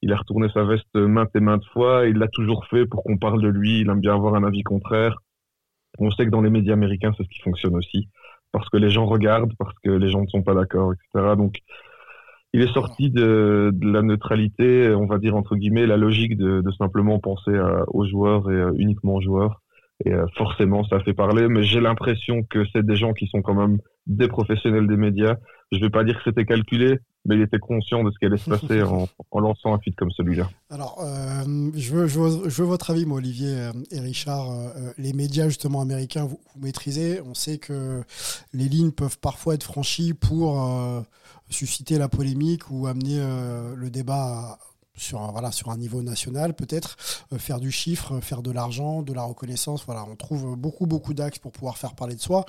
il a retourné sa veste maintes et maintes fois. Il l'a toujours fait pour qu'on parle de lui. Il aime bien avoir un avis contraire. On sait que dans les médias américains, c'est ce qui fonctionne aussi parce que les gens regardent, parce que les gens ne sont pas d'accord, etc. Donc, il est sorti de, de, la neutralité, on va dire entre guillemets, la logique de, de simplement penser aux joueurs et euh, uniquement aux joueurs. Et euh, forcément, ça fait parler, mais j'ai l'impression que c'est des gens qui sont quand même des professionnels des médias. Je vais pas dire que c'était calculé, mais il était conscient de ce qui allait se passer en, en, lançant un feed comme celui-là. Alors, euh, je, veux, je, veux, je, veux, votre avis, moi, Olivier euh, et Richard. Euh, les médias, justement, américains, vous, vous, maîtrisez. On sait que les lignes peuvent parfois être franchies pour euh, susciter la polémique ou amener le débat sur un, niveau national, peut-être euh, faire du chiffre, faire de l'argent, de la reconnaissance. Voilà, on trouve beaucoup, beaucoup d'axes pour pouvoir faire parler de soi.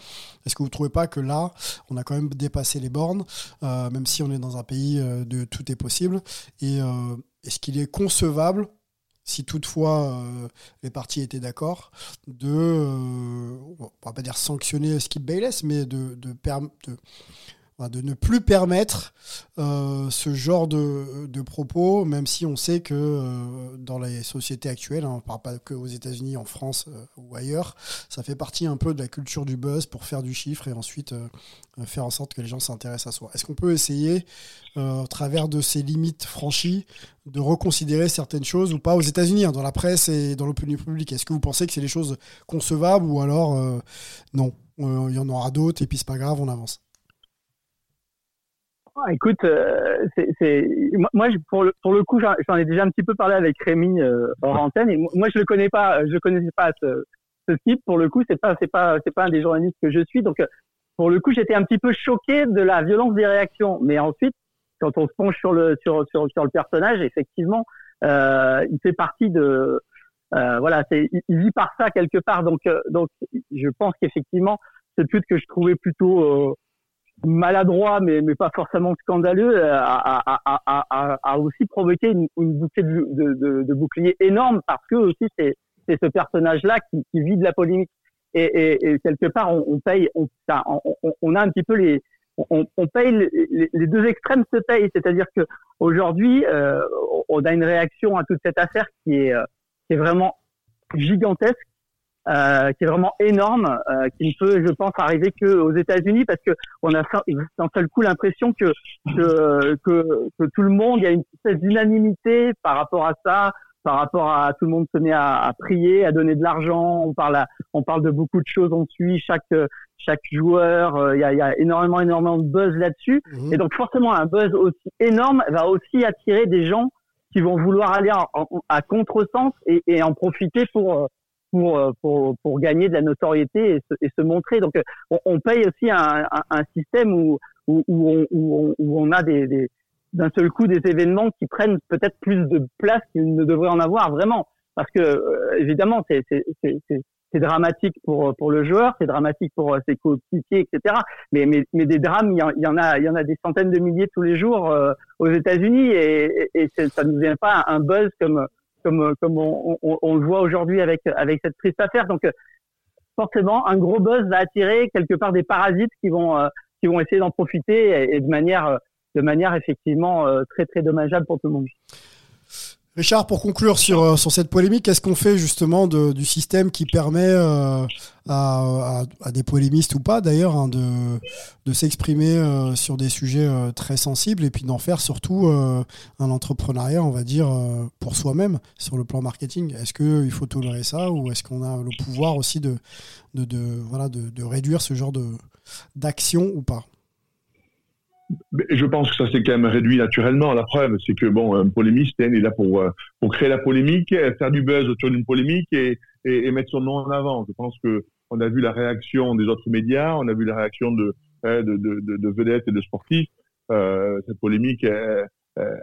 Est-ce que vous ne trouvez pas que là, on a quand même dépassé les bornes, euh, même si on est dans un pays euh, de tout est possible Et euh, est-ce qu'il est concevable si toutefois euh, les partis étaient d'accord, de, euh, on va pas dire sanctionner Skip Bayless, mais de, de, de de ne plus permettre euh, ce genre de, propos, même si on sait que euh, dans les sociétés actuelles, hein, on ne parle pas que aux États-Unis, en France euh, ou ailleurs, ça fait partie un peu de la culture du buzz pour faire du chiffre et ensuite faire en sorte que les gens s'intéressent à soi. Est-ce qu'on peut essayer, au travers de ces limites franchies, de reconsidérer certaines choses ou pas aux États-Unis, hein, dans la presse et dans l'opinion publique? Est-ce que vous pensez que c'est des choses concevables ou alors non? Il y en aura d'autres et puis c'est pas grave, on avance écoute, euh, c'est, moi, pour le, pour le coup, j'en ai déjà un petit peu parlé avec Rémi euh, hors antenne. Et moi, je le connais pas, je connaissais pas ce, ce type. Pour le coup, c'est pas, c'est pas, c'est pas un des journalistes que je suis. Donc, pour le coup, j'étais un petit peu choqué de la violence des réactions. Mais ensuite, quand on se penche sur le sur sur, sur le personnage, effectivement, euh, il fait partie de euh, voilà, c'est, il vit par ça quelque part. Donc, euh, donc, je pense qu'effectivement, ce tweet que je trouvais plutôt maladroit, mais, mais pas forcément scandaleux, euh, a, a, a, a aussi provoqué une, une de, de, de, boucliers énorme parce que aussi c'est ce personnage-là qui, qui vit de la polémique. Et, et, et quelque part, on, on paye, on, on, on, a un petit peu les, on, on paye les, les, deux extrêmes se payent, c'est-à-dire que aujourd'hui, euh, on a une réaction à toute cette affaire qui est, euh, qui est vraiment gigantesque euh, qui est vraiment énorme, euh, qui ne peut, je pense, arriver que aux États-Unis parce que on a d'un seul coup l'impression que, que, que que tout le monde, il y a une espèce d'unanimité par rapport à ça, par rapport à tout le monde se met à, à prier, à donner de l'argent. On parle, on parle de beaucoup de choses. On suit chaque chaque joueur. Euh, il y, a, y, a, énormément énormément de buzz là-dessus. Mmh. Et donc forcément, un buzz aussi énorme va aussi attirer des gens qui vont vouloir aller en, en, à contresens et, et en profiter pour pour, euh, pour, pour gagner de la notoriété et se, et se montrer. Donc, euh, on, on paye aussi un, un, un système où, où, où, on, où, on, où on a des, des d'un seul coup des événements qui prennent peut-être plus de place qu'ils ne devraient en avoir vraiment. Parce que, euh, évidemment, c'est c'est dramatique pour pour le joueur, c'est dramatique pour ses coéquipiers, etc. Mais, mais mais des drames, il y, en, a il y en a des centaines de milliers tous les jours euh, aux États-Unis et, et, et ça ne vient pas un buzz comme comme on, le voit aujourd'hui avec cette triste affaire. Donc forcément, un gros buzz va attirer quelque part des parasites qui vont euh, essayer d'en profiter et, et, de manière effectivement euh, très très dommageable pour tout le monde. Richard, pour conclure sur, euh, sur cette polémique, qu'est-ce qu'on fait justement du système qui permet euh, à, des polémistes ou pas d'ailleurs hein, de, s'exprimer euh, sur des sujets très sensibles et puis d'en faire surtout un entrepreneuriat, on va dire, pour soi-même sur le plan marketing? Est-ce qu'il faut tolérer ça ou est-ce qu'on a le pouvoir aussi de réduire ce genre d'action ou pas? Je pense que ça s'est quand même réduit naturellement. La preuve, c'est que bon, un polémiste il est là pour euh, pour créer la polémique, faire du buzz autour d'une polémique et, et, et, mettre son nom en avant. Je pense que on a vu la réaction des autres médias, on a vu la réaction de hein, de, de, de, de vedettes et de sportifs. Euh, cette polémique, elle,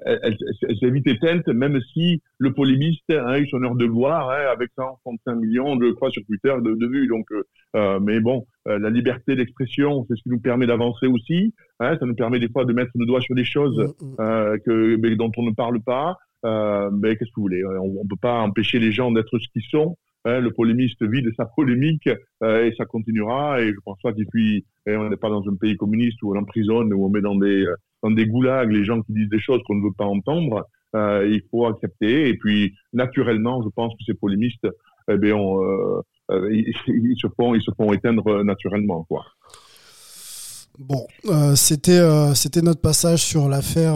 elle, elle, elle s'est vite éteinte, même si le polémiste a eu son heure de gloire hein, avec 135 millions, je crois, sur Twitter de, de vues. Donc, euh, mais bon, euh, la liberté d'expression, c'est ce qui nous permet d'avancer aussi. Hein, ça nous permet des fois de mettre le doigt sur des choses Mm, mm. euh, que, mais dont on ne parle pas. Euh, mais qu'est-ce que vous voulez On ne peut pas empêcher les gens d'être ce qu'ils sont. Hein, le polémiste vit de sa polémique euh, et ça continuera. Et je pense pas qu'il puis, on n'est pas dans un pays communiste où on emprisonne, où on met dans des dans des goulags les gens qui disent des choses qu'on ne veut pas entendre. Euh, il faut accepter. Et puis, naturellement, je pense que ces polémistes, eh bien, on, euh, euh, ils, se font ils se font éteindre naturellement, quoi. Bon, euh, c'était notre passage sur l'affaire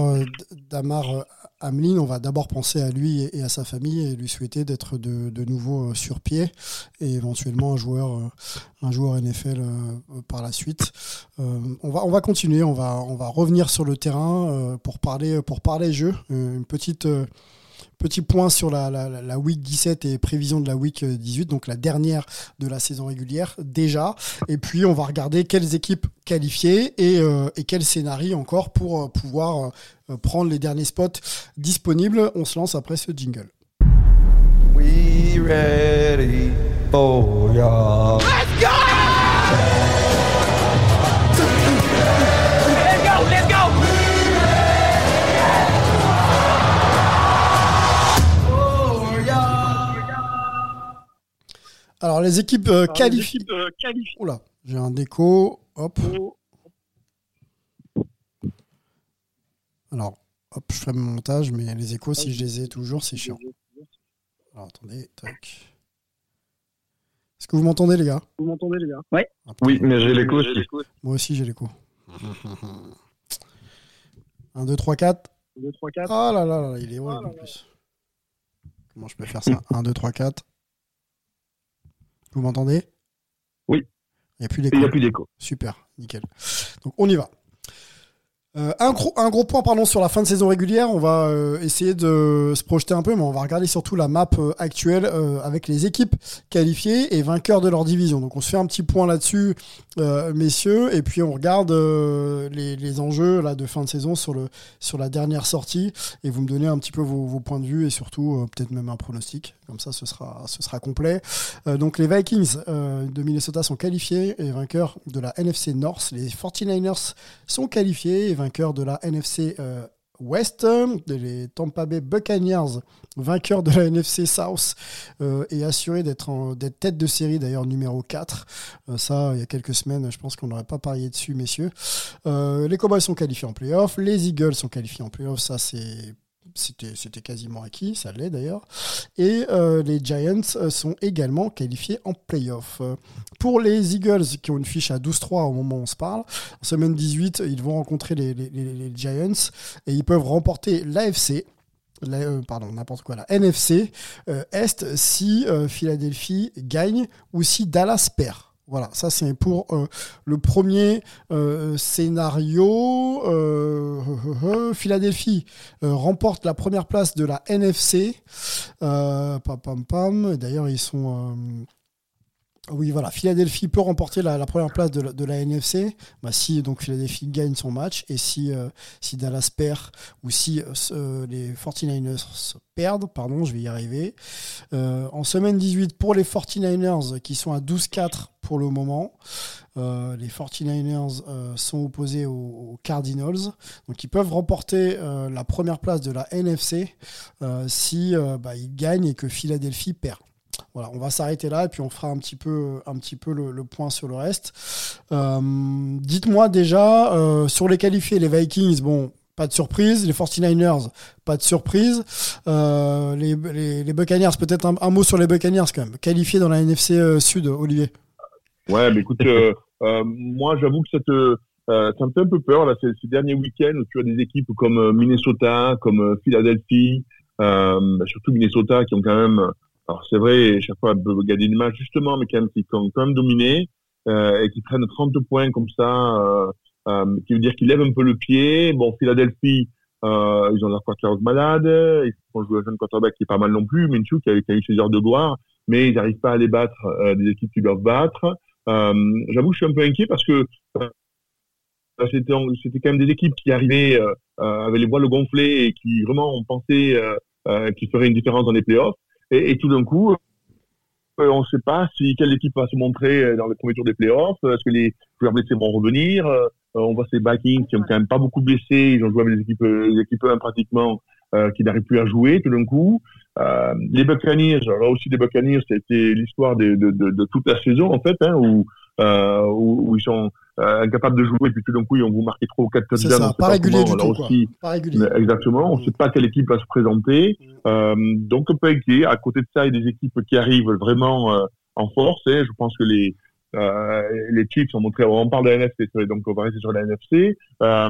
d'Amar Hamlin. On va d'abord penser à lui et, à sa famille et lui souhaiter d'être de, nouveau euh, sur pied et éventuellement un joueur euh, un joueur NFL euh, par la suite. On va on va continuer. On va revenir sur le terrain pour parler pour parler jeu. Une petite Petit point sur la, la, la week 17 et prévision de la week 18, donc la dernière de la saison régulière déjà. Et puis on va regarder quelles équipes qualifiées et, euh, et quels scénarios encore pour euh, pouvoir euh, prendre les derniers spots disponibles. On se lance après ce jingle. We ready for ya. Let's go! Alors les équipes euh, qualifiées. euh, qualifiées. Oula, j'ai un déco. Hop. Alors, hop, je ferai mon montage, mais les échos, si je les ai toujours, c'est chiant. Alors attendez, tac. Est-ce que vous m'entendez les gars? Vous m'entendez, les gars? Ouais. Oui, mais j'ai l'écho aussi. Moi aussi j'ai l'écho. 1, 2, 3, 4. 2, 3, 4. Ah là là là, il est horrible en plus. Comment je peux faire ça? 1, 2, 3, 4. Vous m'entendez? Oui. Il n'y a plus d'écho. Il n'y a plus d'écho. Super, nickel. Donc on y va. Euh, un, gros, point pardon, sur la fin de saison régulière, on va euh, essayer de se projeter un peu, mais on va regarder surtout la map euh, actuelle avec les équipes qualifiées et vainqueurs de leur division. Donc on se fait un petit point là-dessus, messieurs, et puis on regarde les, enjeux là, de fin de saison sur, le, sur la dernière sortie, et vous me donnez un petit peu vos, points de vue et surtout peut-être même un pronostic, comme ça ce sera, ce sera complet. Donc les Vikings de Minnesota sont qualifiés et vainqueurs de la NFC North. Les 49ers sont qualifiés et vainqueurs de la NFC euh, West. Les Tampa Bay Buccaneers, vainqueurs de la NFC South euh, et assurés d'être tête de série d'ailleurs numéro 4. Euh, ça, il y a quelques semaines, je pense qu'on n'aurait pas parié dessus, messieurs. Euh, les Cowboys sont qualifiés en playoff. Les Eagles sont qualifiés en playoff. Ça, c'est c'était quasiment acquis, ça l'est d'ailleurs. Et euh, les Giants euh, sont également qualifiés en playoff. Pour les Eagles qui ont une fiche à 12-3 au moment où on se parle, en semaine 18, ils vont rencontrer les, Giants et ils peuvent remporter l'AFC. La, euh, pardon, n'importe quoi, la NFC Est si Philadelphie gagne ou si Dallas perd. Voilà, ça c'est pour euh, le premier euh, scénario. Euh, Philadelphie remporte la première place de la NFC. D'ailleurs, ils sont. Euh, oui, voilà. Philadelphie peut remporter la, première place de la, NFC bah, si donc Philadelphie gagne son match et si, euh, Dallas perd ou si euh, ce- les 49ers perdent, pardon, je vais y arriver. Euh, en semaine 18 pour les 49ers qui sont à 12-4 pour le moment. Euh, les 49ers euh, sont opposés aux, Cardinals. Donc ils peuvent remporter euh, la première place de la NFC euh, si euh, bah, ils gagnent et que Philadelphie perd. Voilà, on va s'arrêter là et puis on fera un petit peu, un petit peu le, point sur le reste. Euh, Dites-moi déjà, euh, sur les qualifiés, les Vikings, bon, pas de surprise. Les 49ers, pas de surprise. Euh, les, Buccaneers, peut-être un, mot sur les Buccaneers quand même. Qualifiés dans la NFC Sud, Olivier. Ouais, mais écoute, moi j'avoue que ça te, me fait un peu peur là ces, ces derniers week-ends où tu as des équipes comme Minnesota, comme Philadelphie, bah, surtout Minnesota qui ont quand même, alors c'est vrai, chaque fois gagner des matchs justement, mais quand même qui quand même dominé euh, et qui prennent 30 points comme ça, euh, euh, qui veut dire qu'ils lèvent un peu le pied. Bon, Philadelphie, ils ont leur quarterback malade, ils font jouer un jeune quarterback qui est pas mal non plus, Minshew qui a, eu ses heures de gloire, mais ils n'arrivent pas à les battre des équipes qui doivent battre. J'avoue, je suis un peu inquiet parce que c'était quand même des équipes qui arrivaient avec les voiles gonflées et qui vraiment on pensait qu'ils feraient une différence dans les playoffs. Et, tout d'un coup, on ne sait pas si quelle équipe va se montrer dans le premier tour des playoffs. Est-ce que les joueurs blessés vont revenir On voit ces Vikings qui ont quand même pas beaucoup blessés. Ils ont joué avec des équipes, des équipes pratiquement qui n'arrivent plus à jouer tout d'un coup. Euh, les Buccaneers, là aussi des Buccaneers, c'était l'histoire de, toute la saison en fait, hein, euh, où, ils sont euh, incapables de jouer et puis tout d'un coup ils ont vous marqué trois ou quatre touchdowns. Ça, pas, régulier du tout. Aussi, pas régulier. Exactement, on ne sait pas quelle équipe va se présenter. Euh, donc on peut inquiet. À côté de ça, il y a des équipes qui arrivent vraiment euh, en force. Et je pense que les euh, les Chiefs ont montré. On parle de la NFC, donc on va rester sur la NFC. Euh,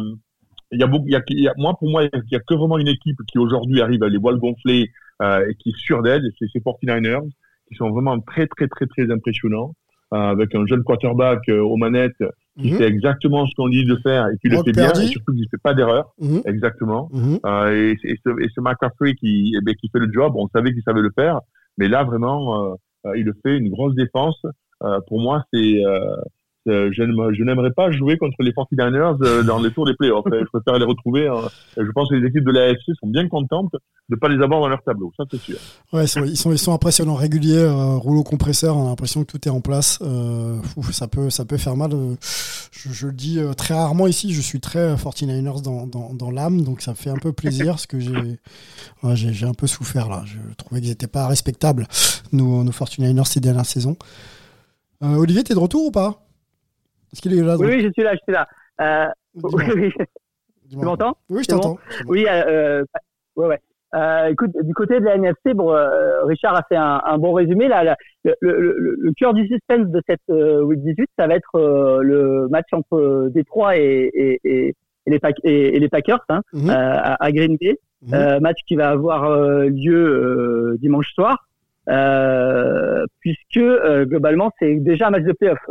il y a beaucoup, il y a, il y a, moi pour moi, il y a que vraiment une équipe qui aujourd'hui arrive à les voiles gonflées et qui est sûr d'aide, c'est ces 49ers, qui sont vraiment très, très, très, très impressionnants, avec un jeune quarterback aux manettes qui mm -hmm. fait exactement ce qu'on dit de faire et qui le fait bien, et surtout qui ne fait pas d'erreur. -hmm. Exactement. -hmm. euh, et, et, ce, et ce McCaffrey qui, eh bien, qui fait le job, on savait qu'il savait le faire, mais là, vraiment, euh, il le fait, une grosse défense. Euh, pour moi, c'est euh, je n'aimerais pas jouer contre les 49ers euh, dans les tours des playoffs. je préfère les retrouver. Hein. Je pense que les équipes de la AFC sont bien contentes de ne pas les avoir dans leur tableau. Ça, c'est sûr. Ouais, ils sont, ils sont impressionnants, réguliers, euh, rouleau compresseur. On a l'impression que tout est en place. Euh, ouf, ça peut, ça peut faire mal. Je, je le dis très rarement ici. Je suis très 49ers dans, dans, dans l'âme, donc ça me fait un peu plaisir parce que j'ai, ouais, j'ai un peu souffert là. Je trouvais qu'ils n'étaient pas respectables, nos, nos 49ers ces dernières saisons. Olivier, t'es de retour ou pas? Est-ce qu'il est là Oui, oui, je suis là, je suis là. Euh, oui, oui. Tu m'entends Oui, je t'entends. Bon oui, euh, ouais, ouais. Euh, écoute, du côté de la NFC, bon, euh, Richard a fait un, un bon résumé. Là, là le, le, le, le, cœur du suspense de cette euh, week 18, ça va être euh, le match entre Détroit et, et, et, et, les, et, les, Packers hein, mm -hmm. à, à, Green Bay. Mm -hmm. match qui va avoir lieu dimanche soir, puisque globalement c'est déjà un match de playoff.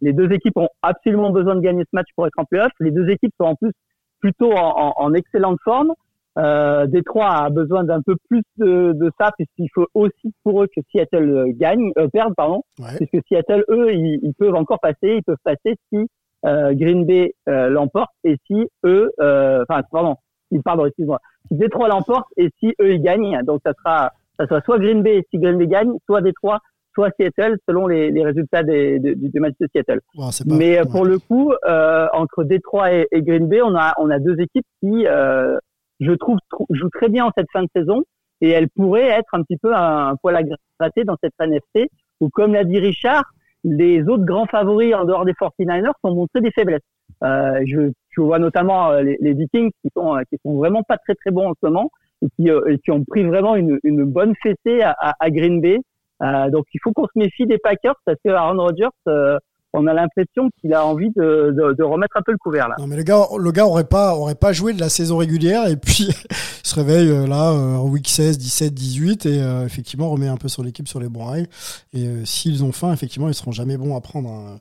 Les deux équipes ont absolument besoin de gagner ce match pour être en playoff. Les deux équipes sont en plus plutôt en, en, en excellente forme. Euh, Détroit a besoin d'un peu plus de, de ça puisqu'il faut aussi pour eux que Seattle gagne, euh, perde pardon, ouais. puisque Seattle eux ils, ils, peuvent encore passer, ils peuvent passer si euh, Green Bay euh, l'emporte et si eux, euh, enfin pardon, pardon excuse-moi, si Détroit l'emporte et si eux ils gagnent, donc ça sera ça sera soit Green Bay si Green Bay gagne, soit Détroit soit Seattle selon les, les résultats des, des, du match de Seattle. Pas, Mais ouais. pour le coup, euh, entre Détroit et, et, Green Bay, on a, on a deux équipes qui, euh, je trouve, jouent très bien en cette fin de saison et elles pourraient être un petit peu un, un poil à gratter dans cette NFC où, comme l'a dit Richard, les autres grands favoris en dehors des 49ers sont montrés des faiblesses. Euh, je, je, vois notamment euh, les, les, Vikings qui sont, qui sont vraiment pas très très bons en ce moment et qui, euh, ont pris vraiment une, une bonne fessée à, à, à Green Bay. Euh, donc il faut qu'on se méfie des Packers parce que Aaron Rodgers, euh, on a l'impression qu'il a envie de, de, de, remettre un peu le couvert là. Non mais le gars, le gars aurait pas aurait pas joué de la saison régulière et puis il se réveille euh, là euh, en week 16, 17, 18 et euh, effectivement remet un peu son équipe sur les bons rails. Et euh, s'ils ont faim, effectivement, ils seront jamais bons à prendre hein,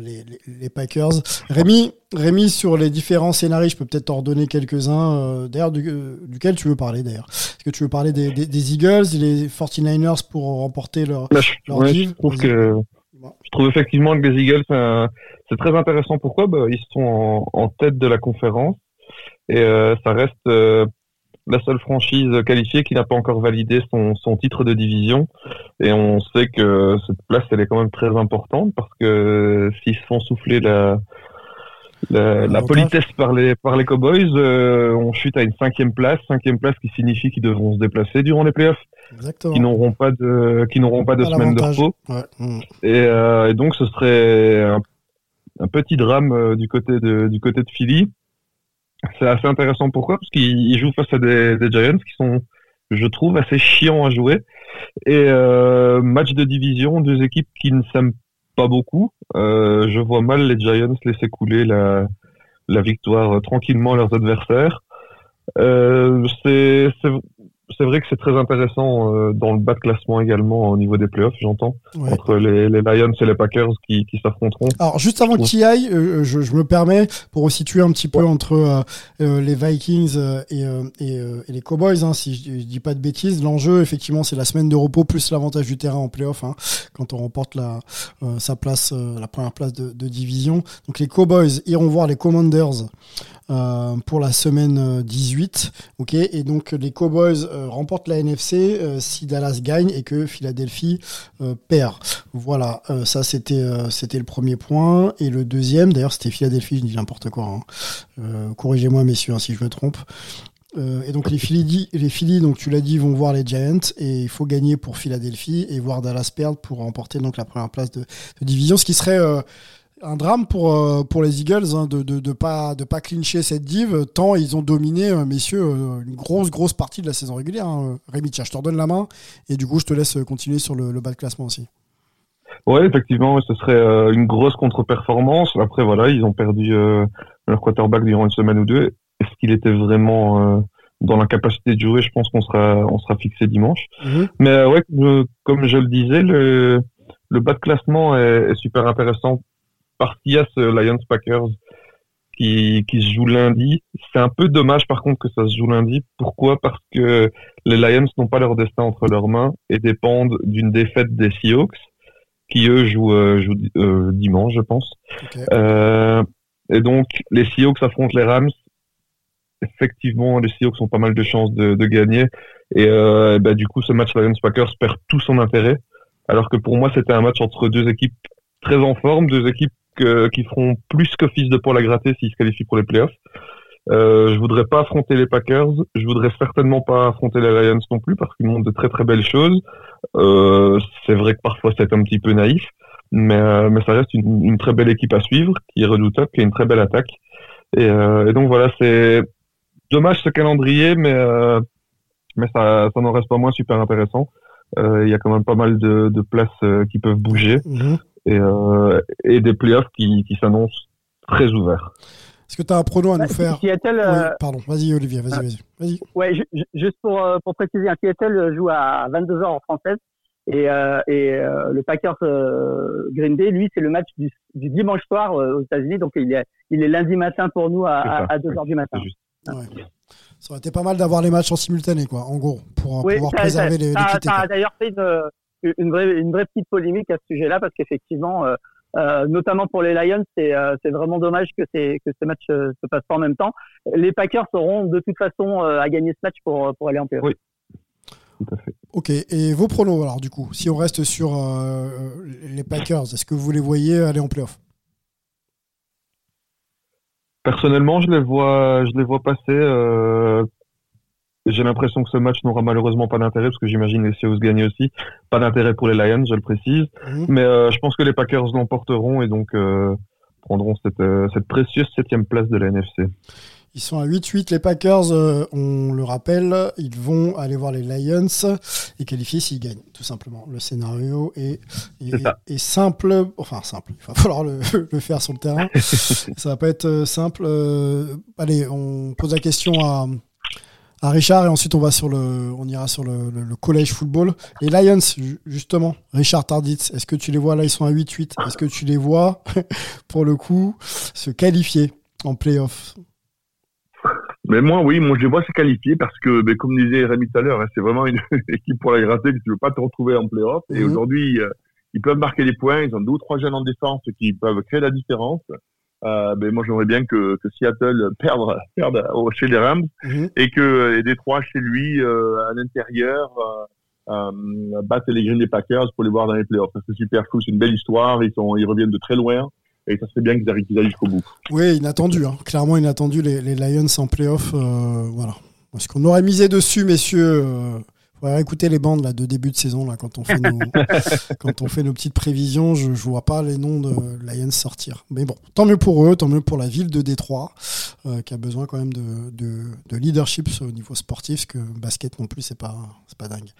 les, les, les, Packers. Rémi, Rémi sur les différents scénarios, je peux peut-être t'en redonner quelques-uns. d'ailleurs, du, duquel tu veux parler d'ailleurs Est-ce que tu veux parler des, des, des, Eagles, les 49ers pour remporter leur, bah, leur ouais, je trouve que je trouve effectivement que les Eagles, c'est très intéressant. Pourquoi? Bah, Ils sont en, en, tête de la conférence et euh, ça reste euh, la seule franchise qualifiée qui n'a pas encore validé son, son, titre de division. Et on sait que cette place, elle est quand même très importante parce que s'ils se font souffler la, la, la politesse par les, par les Cowboys, euh, on chute à une cinquième place. Cinquième place qui signifie qu'ils devront se déplacer durant les playoffs. Exactement. qui n'auront pas de qui n'auront pas de Pas semaine de repos Ouais. Mm. et, euh, et donc ce serait un, un petit drame euh, du côté de du côté de Philly c'est assez intéressant pourquoi? Parce qu'ils jouent face à des, des Giants qui sont je trouve assez chiants à jouer et match de division deux équipes qui ne s'aiment beaucoup. Euh, je vois mal les Giants laisser couler la la victoire euh, tranquillement leurs adversaires. Euh, c'est c'est vrai que c'est très intéressant euh, dans le bas de classement également au niveau des playoffs, j'entends, Ouais. entre les, les Lions et les Packers qui, qui s'affronteront. Alors juste avant tu y ailles, euh, je, je me permets pour situer un petit peu entre euh, euh, les Vikings et, et, et les Cowboys, hein, si je, je dis pas de bêtises. L'enjeu, effectivement, c'est la semaine de repos plus l'avantage du terrain en playoff, hein, quand on remporte la, sa place, la première place de, de division. Donc les Cowboys iront voir les Commanders pour la semaine euh, 18. Ok, et donc les Cowboys euh, remportent la NFC euh, si Dallas gagne et que Philadelphie euh, perd. Voilà, ça c'était c'était le premier point et le deuxième, d'ailleurs c'était Philadelphie, je dis n'importe quoi. hein. Corrigez-moi messieurs hein, si je me trompe. Et donc les Phillies, les Phillies, donc tu l'as dit, vont voir les Giants et il faut gagner pour Philadelphie et voir Dallas perdre pour remporter donc la première place de, division, ce qui serait un drame pour euh, pour les Eagles hein, de, de de pas de pas clincher cette div tant ils ont dominé euh, messieurs euh, une grosse grosse partie de la saison régulière. Hein. Rémi, tiens, je te redonne la main et du coup je te laisse continuer sur le, le bas de classement aussi. Ouais, effectivement, ce serait une grosse contre-performance. Après, voilà, ils ont perdu euh, leur quarterback durant une semaine ou deux. Est-ce qu'il était vraiment euh, dans la capacité de jouer? Je pense qu'on sera, on sera fixé dimanche. Mais euh, ouais, comme je le disais, le, le bas de classement est, est super intéressant y a ce Lions Packers qui, qui se joue lundi. C'est un peu dommage par contre que ça se joue lundi. Pourquoi? Parce que les Lions n'ont pas leur destin entre leurs mains et dépendent d'une défaite des Seahawks qui eux jouent, euh, jouent euh, dimanche, je pense. Euh, et donc les Seahawks affrontent les Rams. Effectivement, les Seahawks ont pas mal de chances de, de gagner. Et euh, bah, du coup, ce match Lions Packers perd tout son intérêt. Alors que pour moi, c'était un match entre deux équipes très en forme, deux équipes qui feront plus qu'office de pour la gratter s'ils se qualifient pour les playoffs. Euh, je voudrais pas affronter les Packers. Je voudrais certainement pas affronter les Lions non plus parce qu'ils montrent de très très belles choses. Euh, c'est vrai que parfois c'est un petit peu naïf, mais, euh, mais ça reste une, très belle équipe à suivre, qui est redoutable, qui a une très belle attaque. Et, euh, donc voilà, c'est dommage ce calendrier, mais mais ça, ça n'en reste pas moins super intéressant. Il y a quand même pas mal de, places qui peuvent bouger et, euh, et des playoffs qui, qui s'annoncent très ouverts. Est-ce que tu as un prono à nous faire Seattle, Oui, euh, Pardon, vas-y Olivier, vas-y, vas-y. vas-y. Ouais, ju- ju- juste pour, euh, pour préciser, un Seattle joue à 22h en française et, euh, et euh, le Packers euh, Green Bay, lui, c'est le match du, du dimanche soir euh, aux États-Unis, donc il est, il est lundi matin pour nous à, C'est ça, à, 2h du matin. Ouais. Ça aurait été pas mal d'avoir les matchs en simultané, quoi, en gros, pour Oui, pouvoir ça- préserver ça- les- ça- l'équité. ça a d'ailleurs fait une, une, vraie, une vraie petite polémique à ce sujet-là, parce qu'effectivement, euh, euh, notamment pour les Lions, c'est euh, c'est vraiment dommage que, ces- que ce match euh, se passe pas en même temps. Les Packers auront de toute façon euh, à gagner ce match pour, pour aller en playoff. Oui. Tout à fait. Ok, et vos pronos alors du coup, si on reste sur euh, les Packers, est-ce que vous les voyez aller en playoff? Personnellement, je les vois, je les vois passer. J'ai l'impression que ce match n'aura malheureusement pas d'intérêt parce que j'imagine les Seahawks gagner aussi. Pas d'intérêt pour les Lions, je le précise. Mais euh, je pense que les Packers l'emporteront et donc euh, prendront cette, euh, cette précieuse septième place de la NFC. Ils sont à 8-8, les Packers, euh, on le rappelle, ils vont aller voir les Lions et qualifier s'ils gagnent, tout simplement. Le scénario est, simple, enfin simple, il va falloir le, le faire sur le terrain. Ça va pas être simple. Allez, on pose la question à, à Richard et ensuite on va sur le, on ira sur le, le, le collège football. Les Lions, ju- justement, Richard Tarditz, est-ce que tu les vois? Là, ils sont à 8-8, est-ce que tu les vois, pour le coup, se qualifier en playoff? Mais moi, oui, moi je les vois se qualifier parce que, ben, comme disait Rémi tout à l'heure, hein, c'est vraiment une équipe pour la gratter que tu veux pas te retrouver en playoff. Et Mhm. aujourd'hui, euh, ils peuvent marquer des points. Ils ont deux ou trois jeunes en défense qui peuvent créer la différence. Euh, ben, moi, j'aimerais bien que, que Seattle perde, perde chez les Rams et que et Détroit chez lui euh, à l'intérieur euh, euh, battent les Green Bay Packers pour les voir dans les playoffs. C'est super cool, c'est une belle histoire. Ils sont, ils reviennent de très loin et ça serait bien qu'ils arrivent, qu'ils aillent jusqu'au bout. Oui, inattendu, hein. clairement inattendu, les, les Lions en playoff. voilà. Est-ce qu'on aurait misé dessus, messieurs faudrait écouter les bandes là, de début de saison là, quand, on fait nos, quand on fait nos petites prévisions. Je ne vois pas les noms de Lions sortir. Mais bon, tant mieux pour eux, tant mieux pour la ville de Détroit, euh, qui a besoin quand même de, de, de leadership au niveau sportif, parce que basket non plus, c'est pas, c'est pas dingue.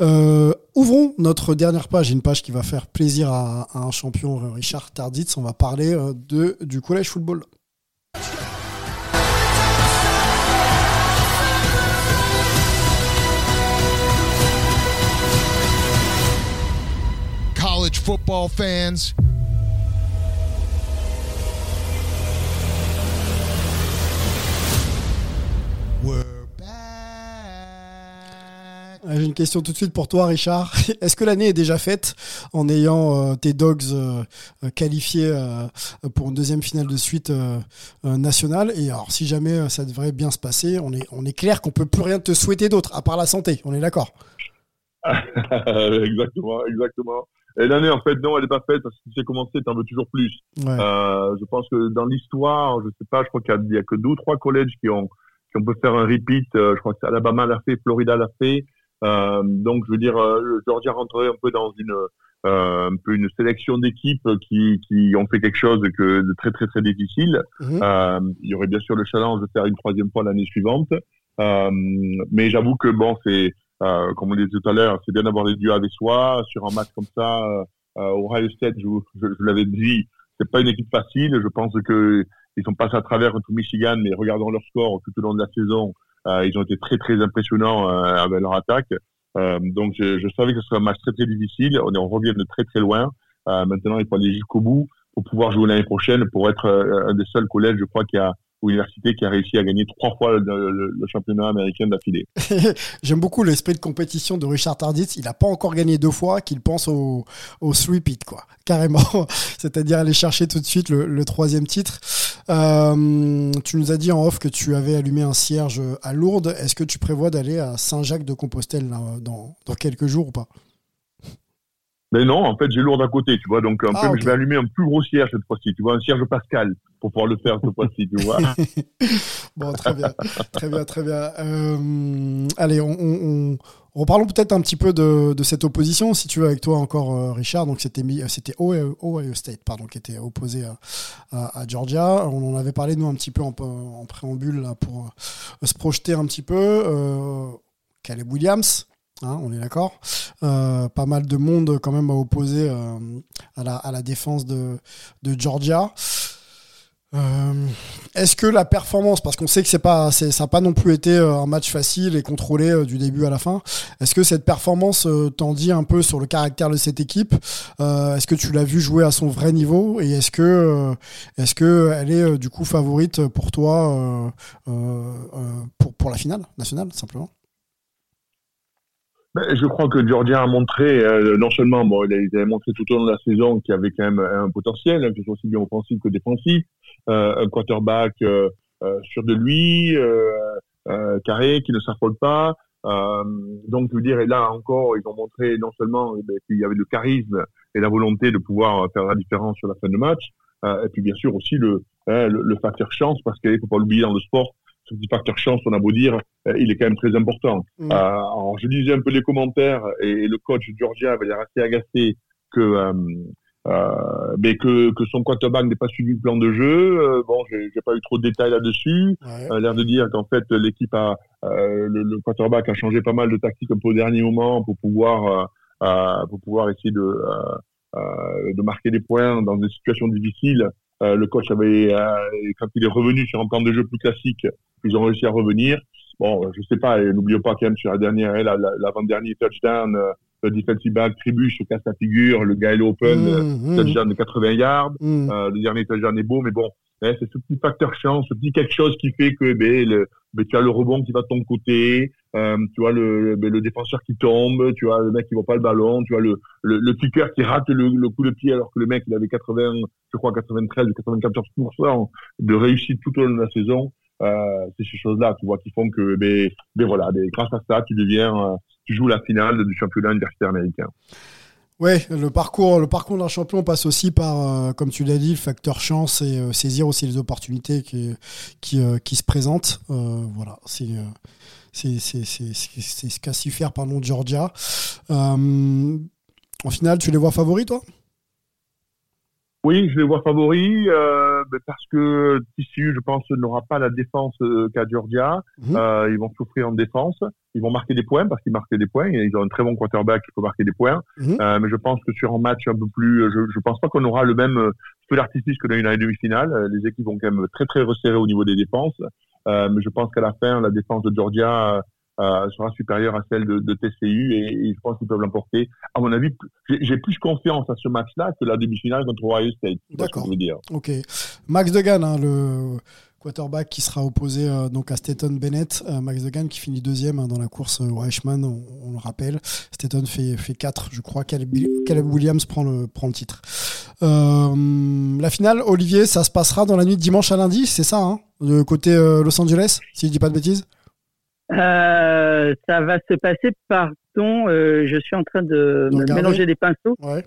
Euh, ouvrons notre dernière page, une page qui va faire plaisir à, à un champion, Richard Tarditz. On va parler euh, de, du collège football. Football fans. J'ai une question tout de suite pour toi, Richard. Est-ce que l'année est déjà faite en ayant euh, tes Dogs euh, euh, qualifiés pour une deuxième finale de suite nationale? Et alors, si jamais ça devrait bien se passer, on est, on est clair qu'on peut plus rien te souhaiter d'autre, à part la santé. On est d'accord? Exactement, exactement. Et l'année, en fait, non, elle n'est pas faite parce que si c'est commencé, t'en veux toujours plus. je pense que dans l'histoire, je sais pas, je crois qu'il y, a que deux ou trois collèges qui ont, qui ont peut faire un repeat. je crois que c'est Alabama l'a fait, Florida l'a fait. Euh, donc, je veux dire, euh, Georgia rentrerait un peu dans une euh, un peu une sélection d'équipes qui, qui ont fait quelque chose que, de très très très difficile. Euh, il y aurait bien sûr le challenge de faire une troisième fois l'année suivante, euh, mais j'avoue que bon, c'est comme on disait tout à l'heure, c'est bien d'avoir des dieux avec soi sur un match comme ça. au Ohio State, je, je, je l'avais dit, c'est pas une équipe facile. Je pense que ils sont passés à travers tout Michigan, mais regardant leur score tout au long de la saison, euh, ils ont été très très impressionnants euh, avec leur attaque. Euh, donc je, je, savais que ce serait un match très très difficile. On, on revient de très très loin. maintenant, il faut aller jusqu'au bout pour pouvoir jouer l'année prochaine, pour être un des seuls collèges, je crois, qui a université qui a réussi à gagner trois fois le, championnat américain d'affilée. J'aime beaucoup l'esprit de compétition de Richard Tarditz. Il n'a pas encore gagné deux fois, qu'il pense au, au three-pit, quoi. Carrément. C'est-à-dire aller chercher tout de suite le, troisième titre. Euh, tu nous as dit en off que tu avais allumé un cierge à Lourdes. Est-ce que tu prévois d'aller à Saint-Jacques-de-Compostelle dans, dans quelques jours ou pas? Mais non, en fait, j'ai lourd à côté, tu vois. Donc, un ah, peu, je vais allumer un plus gros cierge cette fois-ci, tu vois, un cierge Pascal pour pouvoir le faire cette fois-ci, tu vois. bon, très bien, très bien, très bien. Euh, allez, on, on, reparlons peut-être un petit peu de, de, cette opposition, si tu veux, avec toi encore, euh, Richard. Donc, c'était c'était Ohio, State, pardon, qui était opposé à, à, Georgia. On en avait parlé nous un petit peu en, en préambule là, pour euh, se projeter un petit peu. Euh, Caleb Williams. Hein, on est d'accord. Euh, pas mal de monde quand même à opposer euh, à, la, à, la, défense de, Georgia. Euh, est-ce que la performance, parce qu'on sait que c'est pas, ça n'a pas non plus été un match facile et contrôlé du début à la fin. Est-ce que cette performance t'en dit un peu sur le caractère de cette équipe? Est-ce que tu l'as vu jouer à son vrai niveau? Et est-ce que, que elle est du coup favorite pour toi pour la finale nationale simplement? Je crois que Georgia a montré, euh, non seulement, bon, il a, montré tout au long de la saison qu'il y avait quand même un potentiel, hein, que ce soit aussi bien offensif que défensif, euh, un quarterback euh, euh sûr de lui, euh, carré, qui ne s'affole pas. donc, je veux dire, et là encore, ils ont montré non seulement eh ben, qu'il y avait le charisme et la volonté de pouvoir faire la différence sur la fin de match, et puis bien sûr aussi le, hein, le, le facteur chance, parce qu'il faut pas l'oublier dans le sport, ce petit facteur chance, on a beau dire, euh, il est quand même très important. Mm. Euh, alors, je lisais un peu les commentaires et, le coach Georgia avait l'air assez agacé que, euh, euh, mais que, que son quarterback n'ait pas suivi le plan de jeu. Bon, j'ai pas eu trop de détails là-dessus. Ouais. l'air de dire qu'en fait l'équipe a, le, le, quarterback a changé pas mal de tactiques un peu au dernier moment pour pouvoir, pour pouvoir essayer de, de marquer des points dans des situations difficiles. Euh, le coach avait, euh, quand il est revenu sur un plan de jeu plus classique, ils ont réussi à revenir. Bon, je sais pas, n'oublions pas quand même sur la dernière, l'avant-dernier touchdown, euh, le defensive back Tribuche se casse la figure, le gars est open, mmh, mmh. touchdown de 80 yards, mmh. le dernier touchdown est beau, mais bon, c'est ce petit facteur chance, ce petit quelque chose qui fait que ben, le, ben, tu as le rebond qui va de ton côté, euh, tu vois le, ben, le défenseur qui tombe, tu vois le mec qui voit pas le ballon, tu vois le, le, le kicker qui rate le, le, coup de pied alors que le mec il avait 80, je crois 93 ou 94% de réussite tout au long de la saison. Euh, c'est ces choses-là, tu vois, qui font que, ben, ben voilà, ben, grâce à ça, tu deviens, euh, tu joues la finale du championnat universitaire américain. Ouais, le parcours, le parcours d'un champion passe aussi par, euh, comme tu l'as dit, le facteur chance et euh, saisir aussi les opportunités qui qui, euh, se présentent. voilà, c'est c'est ce qu'a su faire pardon Georgia. en finale, tu les vois favoris, toi? Oui, je les vois favoris euh, parce que Tissu, je pense, n'aura pas la défense euh, qu'a Georgia. Mhm. Euh, ils vont souffrir en défense. Ils vont marquer des points parce qu'ils marquent des points. Ils ont un très bon quarterback qui peut marquer des points. Mhm. Euh, mais je pense que sur un match un peu plus, je, je pense pas qu'on aura le même feu d'artifice que dans une demi-finale. Les équipes vont quand même très très resserrer au niveau des défenses. mais je pense qu'à la fin, la défense de Georgia euh, sera supérieure à celle de, de TCU et, je pense qu'ils peuvent l'emporter. À mon avis, j'ai plus confiance à ce match-là que la demi-finale contre Ohio State. D'accord. Ok. Max Degan, hein, le quarterback qui sera opposé euh, donc à Staten Bennett. Euh, Max Degan qui finit deuxième hein, dans la course au Reichman, on, le rappelle. Staten fait, fait 4, je crois. Caleb, Williams prend le, prend le titre. la finale, Olivier, ça se passera dans la nuit de dimanche à lundi, c'est ça, hein, de côté Los Angeles, si je dis pas de bêtises? Euh, ça va se passer, pardon, euh, je suis en train de mélanger les pinceaux. Ouais.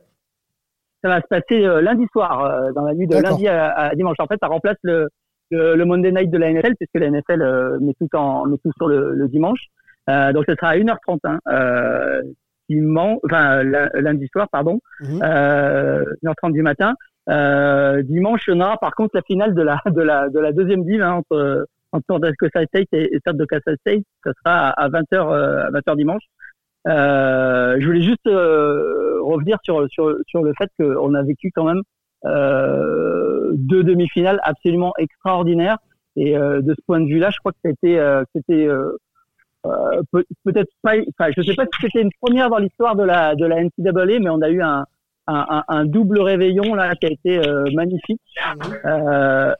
Ça va se passer euh, lundi soir, euh, dans la nuit de lundi à, dimanche. En fait, ça remplace le, le, Monday Night de la NFL, puisque la NFL met tout en met tout sur le, le dimanche. donc, ce sera à 1h30. Hein, dimanche, enfin lundi soir, pardon, mmh. 1h30 du matin. dimanche, on aura par contre la finale de la de la de la deuxième deal hein, entre entre Kansas State et, Stade de Kansas State. Ça sera à 20h, à 20h euh, dimanche. Euh, je voulais juste euh, revenir sur, sur, sur le fait qu'on a vécu quand même euh, deux demi-finales absolument extraordinaires. Et euh, de ce point de vue-là, je crois que c'était c'était peut-être pas. Enfin, je sais pas si c'était une première dans l'histoire de la de la NCAA, mais on a eu un un, un, double réveillon là qui a été magnifique.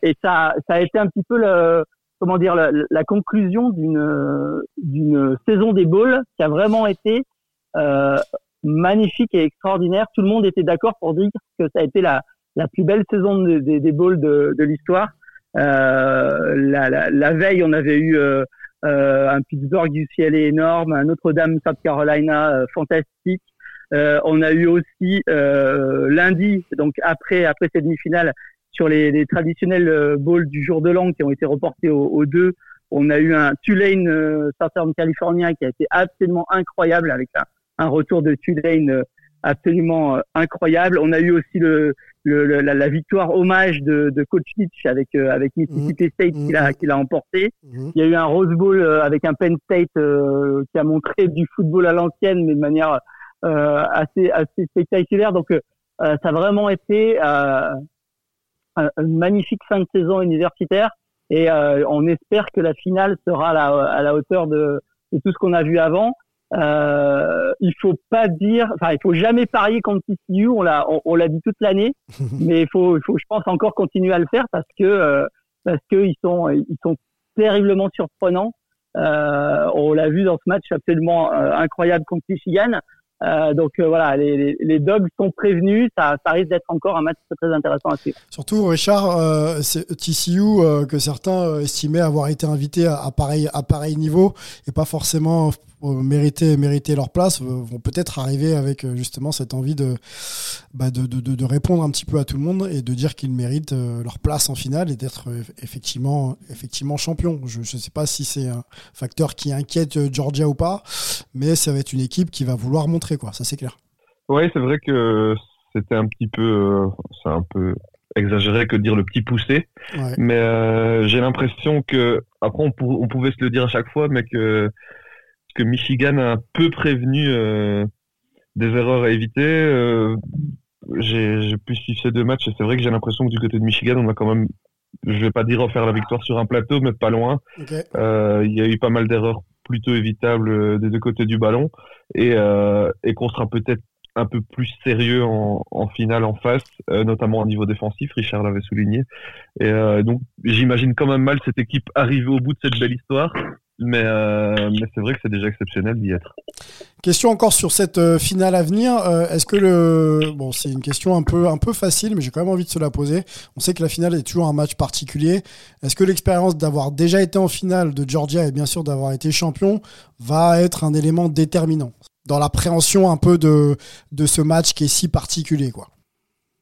et ça ça a été un petit peu le comment dire la, conclusion d'une d'une saison des bowls qui a vraiment été euh, magnifique et extraordinaire. Tout le monde était d'accord pour dire que ça a été la plus belle saison des, bowls de, de l'histoire. Euh, la, veille, on avait eu euh, un Pittsburgh UCLA énorme, un Notre-Dame South Carolina fantastique. On a eu aussi lundi, donc après après cette demi-finale, sur les, les traditionnels euh, bowls du jour de l'an qui ont été reportés aux, deux. On a eu un Tulane euh, Southern California qui a été absolument incroyable avec un, un retour de Tulane euh, absolument incroyable. On a eu aussi le, le, la, victoire hommage de, de Coach Hitch avec avec Mississippi. State qui l'a mmh. qui l'a emporté. Mmh. Il y a eu un Rose Bowl avec un Penn State qui a montré du football à l'ancienne mais de manière assez assez spectaculaire. Donc ça a vraiment été une magnifique fin de saison universitaire et euh, on espère que la finale sera à la, à la hauteur de, de, tout ce qu'on a vu avant. Euh, il faut pas dire, enfin, il faut jamais parier contre TCU. On l'a, on, l'a dit toute l'année, mais il faut, il faut, je pense, encore continuer à le faire parce que, euh, parce que ils sont, ils sont terriblement surprenants. Euh, on l'a vu dans ce match absolument euh, incroyable contre Michigan. Euh, donc euh, voilà, les, les, Dogs sont prévenus, ça, ça risque d'être encore un match très, intéressant à suivre. Surtout Richard, euh, TCU euh, que certains estimaient avoir été invités à, à, pareil, à pareil niveau et pas forcément mériter, mériter leur place, vont peut-être arriver avec justement cette envie de, bah de, de, de, répondre un petit peu à tout le monde et de dire qu'ils méritent leur place en finale et d'être effectivement, effectivement champion. Je ne sais pas si c'est un facteur qui inquiète Georgia ou pas, mais ça va être une équipe qui va vouloir montrer quoi, ça c'est clair. Oui, c'est vrai que c'était un petit peu, euh, c'est un peu exagéré que de dire le petit poussé, mais euh, j'ai l'impression que après on, pouvait se le dire à chaque fois, mais que que Michigan a un peu prévenu euh, des erreurs à éviter. j'ai pu suivre ces deux matchs et c'est vrai que j'ai l'impression que du côté de Michigan, on a quand même, je vais pas dire refaire la victoire sur un plateau, mais pas loin. Il y a eu pas mal d'erreurs plutôt évitable euh, des deux côtés du ballon et, euh, et qu'on sera peut-être un peu plus sérieux en, en finale en face, euh, notamment au niveau défensif, Richard l'avait souligné. Et donc j'imagine quand même mal cette équipe arriver au bout de cette belle histoire, mais, mais c'est vrai que c'est déjà exceptionnel d'y être. Question encore sur cette finale à venir. Est-ce que le bon, c'est une question un peu un peu facile, mais j'ai quand même envie de se la poser. On sait que la finale est toujours un match particulier. Est-ce que l'expérience d'avoir déjà été en finale de Georgia et bien sûr d'avoir été champion va être un élément déterminant dans l'appréhension un peu de de ce match qui est si particulier, quoi?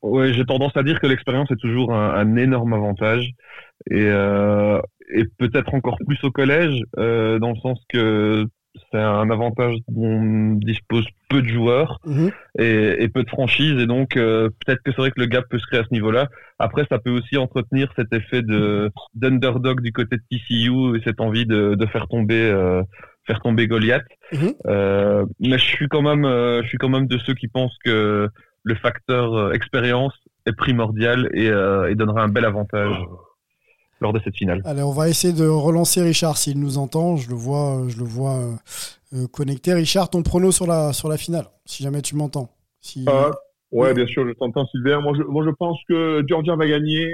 Ouais, j'ai tendance à dire que l'expérience est toujours un, un énorme avantage et, euh, et peut-être encore plus au collège, euh, dans le sens que c'est un avantage dont on dispose peu de joueurs mhm. et, et, peu de franchises et donc euh, peut-être que c'est vrai que le gap peut se créer à ce niveau-là. Après, ça peut aussi entretenir cet effet de d'underdog du côté de TCU et cette envie de, de faire tomber euh, faire tomber Goliath. Mhm. Euh, mais je suis quand même euh, je suis quand même de ceux qui pensent que le facteur expérience est primordial et, et donnera un bel avantage. Lors de cette finale. Allez, on va essayer de relancer Richard s'il nous entend. Je le vois, je le vois connecté. Richard, ton prono sur la, sur la finale, si jamais tu m'entends. Si... ouais, bien sûr, je t'entends, Sylvain. Moi je, moi, je pense que Georgia va gagner.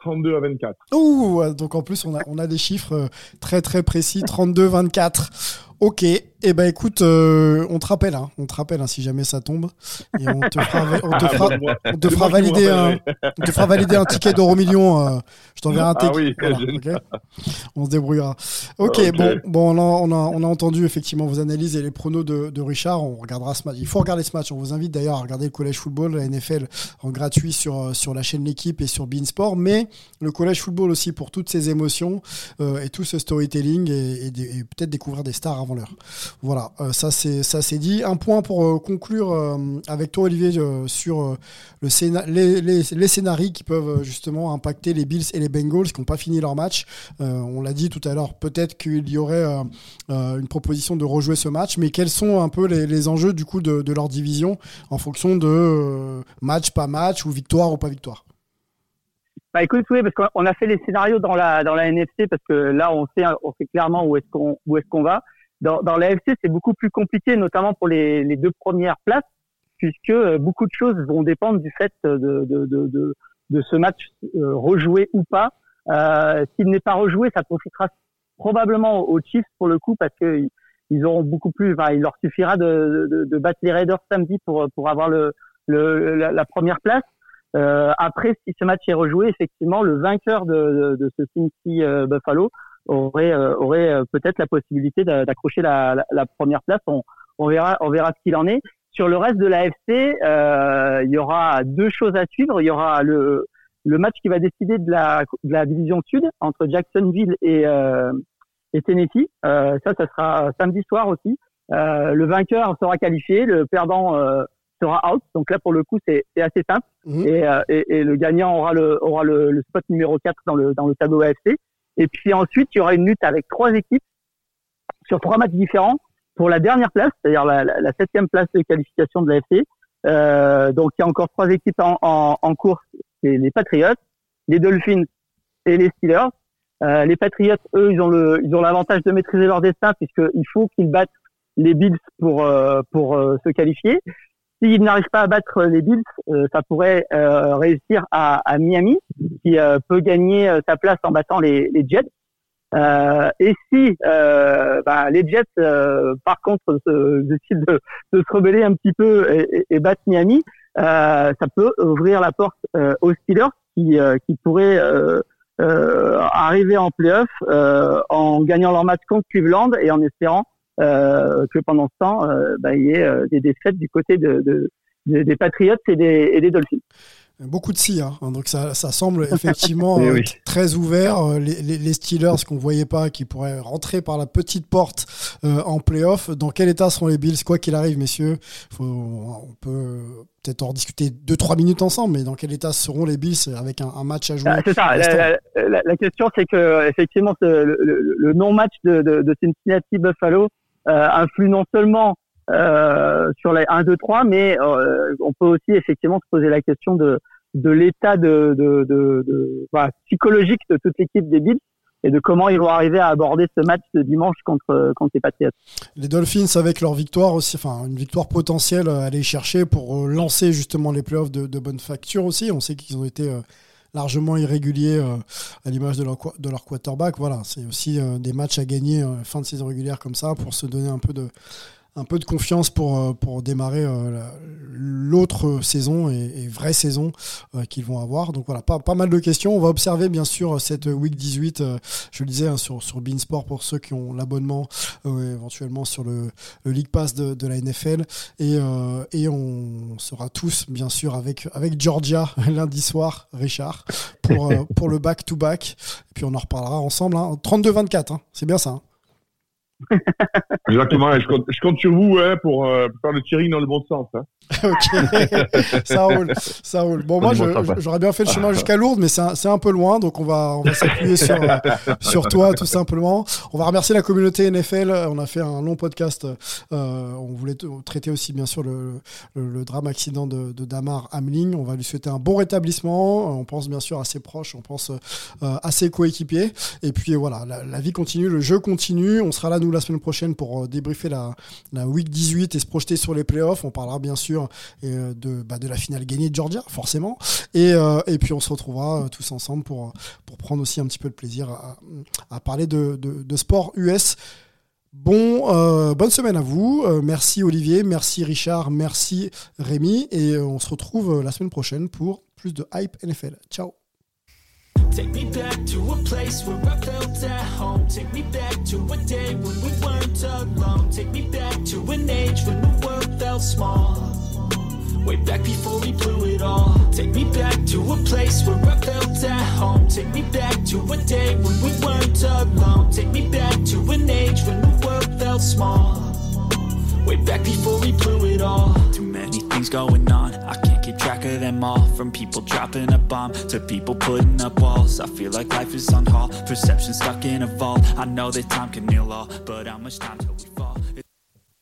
32 à 24. Ouh, donc en plus on a, on a des chiffres très très précis, 32-24. Ok, et eh ben écoute, euh, on te rappelle, hein, on te rappelle hein, si jamais ça tombe, et on te fera, on te fera, on te fera valider, un, on te fera valider un ticket d'euro million. Euh, je t'enverrai un ah ticket. Ah oui, voilà, on se débrouillera. Ok, bon, bon, on a, on a, on a entendu effectivement vos analyses et les pronos de, de, Richard. On regardera ce match. Il faut regarder ce match. On vous invite d'ailleurs à regarder le collège football, la NFL en gratuit sur sur la chaîne l'équipe et sur Beansport, mais le collège football aussi pour toutes ces émotions euh, et tout ce storytelling et, et, et peut-être découvrir des stars l'heure. Voilà, euh, ça c'est ça c'est dit. Un point pour euh, conclure euh, avec toi Olivier sur le les, les, les, scénarios qui peuvent justement impacter les Bills et les Bengals qui n'ont pas fini leur match. on l'a dit tout à l'heure, peut-être qu'il y aurait une proposition de rejouer ce match, mais quels sont un peu les, enjeux du coup de, leur division en fonction de match pas match ou victoire ou pas victoire? Bah écoute, oui, parce qu'on a fait les scénarios dans la NFC parce que là on sait clairement où est-ce qu'on va. Dans, dans l'AFC, c'est beaucoup plus compliqué, notamment pour les, les, deux premières places, puisque euh, beaucoup de choses vont dépendre du fait de, de, de, de ce match euh, rejoué ou pas. Euh, S'il n'est pas rejoué, ça profitera probablement aux Chiefs pour le coup, parce que ils auront beaucoup plus. Enfin, il leur suffira de, de, de, battre les Raiders samedi pour pour avoir le, le la, première place. Euh, après, si ce match est rejoué, effectivement, le vainqueur de, de, ce Cincy Buffalo aurait euh, aurait euh, peut-être la possibilité d'accrocher la, la, première place. On, on verra on verra ce qu'il en est. Sur le reste de l'AFC, euh, il y aura deux choses à suivre. Il y aura le le match qui va décider de la, de la division sud entre Jacksonville et, euh, et Tennessee. Euh, ça, ça sera samedi soir aussi. Euh, le vainqueur sera qualifié, le perdant sera out. Donc là, pour le coup, c'est assez simple. Mhm. Et, et, et, le gagnant aura le aura le, le, spot numéro 4 dans le dans le tableau AFC. Et puis ensuite, il y aura une lutte avec trois équipes sur trois matchs différents pour la dernière place, c'est-à-dire la, septième place de qualification de l'AFC. Euh, donc il y a encore trois équipes en, en, en course, c'est les Patriots, les Dolphins et les Steelers. Euh, les Patriots, eux, ils ont le, ils ont l'avantage de maîtriser leur destin puisqu'il faut qu'ils battent les Bills pour euh, pour euh, se qualifier. S'il n'arrive pas à battre les Bills, euh, ça pourrait euh, réussir à, à, Miami, qui euh, peut gagner sa place en battant les, les Jets. et si bah, les Jets, par contre, décident de, de, se rebeller un petit peu et, et, battre Miami, ça peut ouvrir la porte aux Steelers qui, qui pourraient arriver en playoff en gagnant leur match contre Cleveland et en espérant euh, que pendant ce temps, euh, bah, il y ait euh, des défaites du côté de, de, des Patriots et des, et des Dolphins. Beaucoup de si, hein. donc ça, ça semble effectivement très ouvert. Les, les, Steelers qu'on voyait pas, qui pourraient rentrer par la petite porte en playoff. Dans quel état seront les Bills Quoi qu'il arrive, messieurs, faut, on peut peut-être en discuter deux trois minutes ensemble, mais dans quel état seront les Bills avec un, un match à jouer? Ah, C'est ça. La, la, question, c'est que effectivement, le, le non-match de, de, de Cincinnati Buffalo euh, influe non seulement euh, sur les 1, 2, 3, mais euh, on peut aussi effectivement se poser la question de, de l'état de, de, de voilà, psychologique de toute l'équipe des Bills et de comment ils vont arriver à aborder ce match de dimanche contre, contre les Patriots. Les Dolphins, avec leur victoire aussi, enfin une victoire potentielle à aller chercher pour lancer justement les playoffs de, de bonne facture aussi. On sait qu'ils ont été largement irréguliers euh, à l'image de leur, quarterback. Voilà, c'est aussi euh, des matchs à gagner euh, fin de saison régulière comme ça pour se donner un peu de, un peu de confiance pour, euh, pour démarrer euh, l'autre saison et, vraie saison euh, qu'ils vont avoir. Donc voilà, pas, pas mal de questions. On va observer bien sûr cette week 18, je le disais, hein, sur, sur Beansport pour ceux qui ont l'abonnement, éventuellement sur le, le, League Pass de, la NFL. Et, et on sera tous bien sûr avec, avec Georgia lundi soir, Richard, pour, pour le back-to-back. Et puis on en reparlera ensemble. Hein. 32-24, hein. c'est bien ça. Hein. Exactement, je compte, je compte sur vous hein, pour, euh, pour faire le tirring dans le bon sens. Hein. ok, ça roule, ça roule. Bon, moi, je- j'aurais bien fait le chemin jusqu'à Lourdes, mais c'est un, peu loin, donc on va, on va s'appuyer sur, sur toi, tout simplement. On va remercier la communauté NFL. On a fait un long podcast. euh, on voulait traiter aussi, bien sûr, le, le, le drame accident de, de Damar Hamling. On va lui souhaiter un bon rétablissement. On pense bien sûr à ses proches, on pense euh, à ses coéquipiers. Et puis voilà, la, la vie continue, le jeu continue. On sera là, nous, la semaine prochaine pour euh, débriefer la, week 18 et se projeter sur les playoffs. On parlera bien sûr euh, de, bah, de la finale gagnée de Georgia, forcément. Et, euh, puis on se retrouvera tous ensemble pour, pour prendre aussi un petit peu de plaisir à, parler de, sport US. Bon, bonne semaine à vous. Merci Olivier, merci Richard, merci Rémi. Et on se retrouve la semaine prochaine pour plus de hype NFL. Ciao. Take me back to a place where I felt at home. Take me back to a day when we weren't alone. Take me back to an age when the world felt small. Way back before we blew it all. Take me back to a place where I felt at home. Take me back to a day when we weren't alone. Take me back to an age when the world felt small. Way back before we blew it all. Too many things going on. I keep track of them all. From people dropping a bomb to people putting up walls. I feel like life is on hold. Perception stuck in a vault. I know that time can heal all, but how much time till we fall?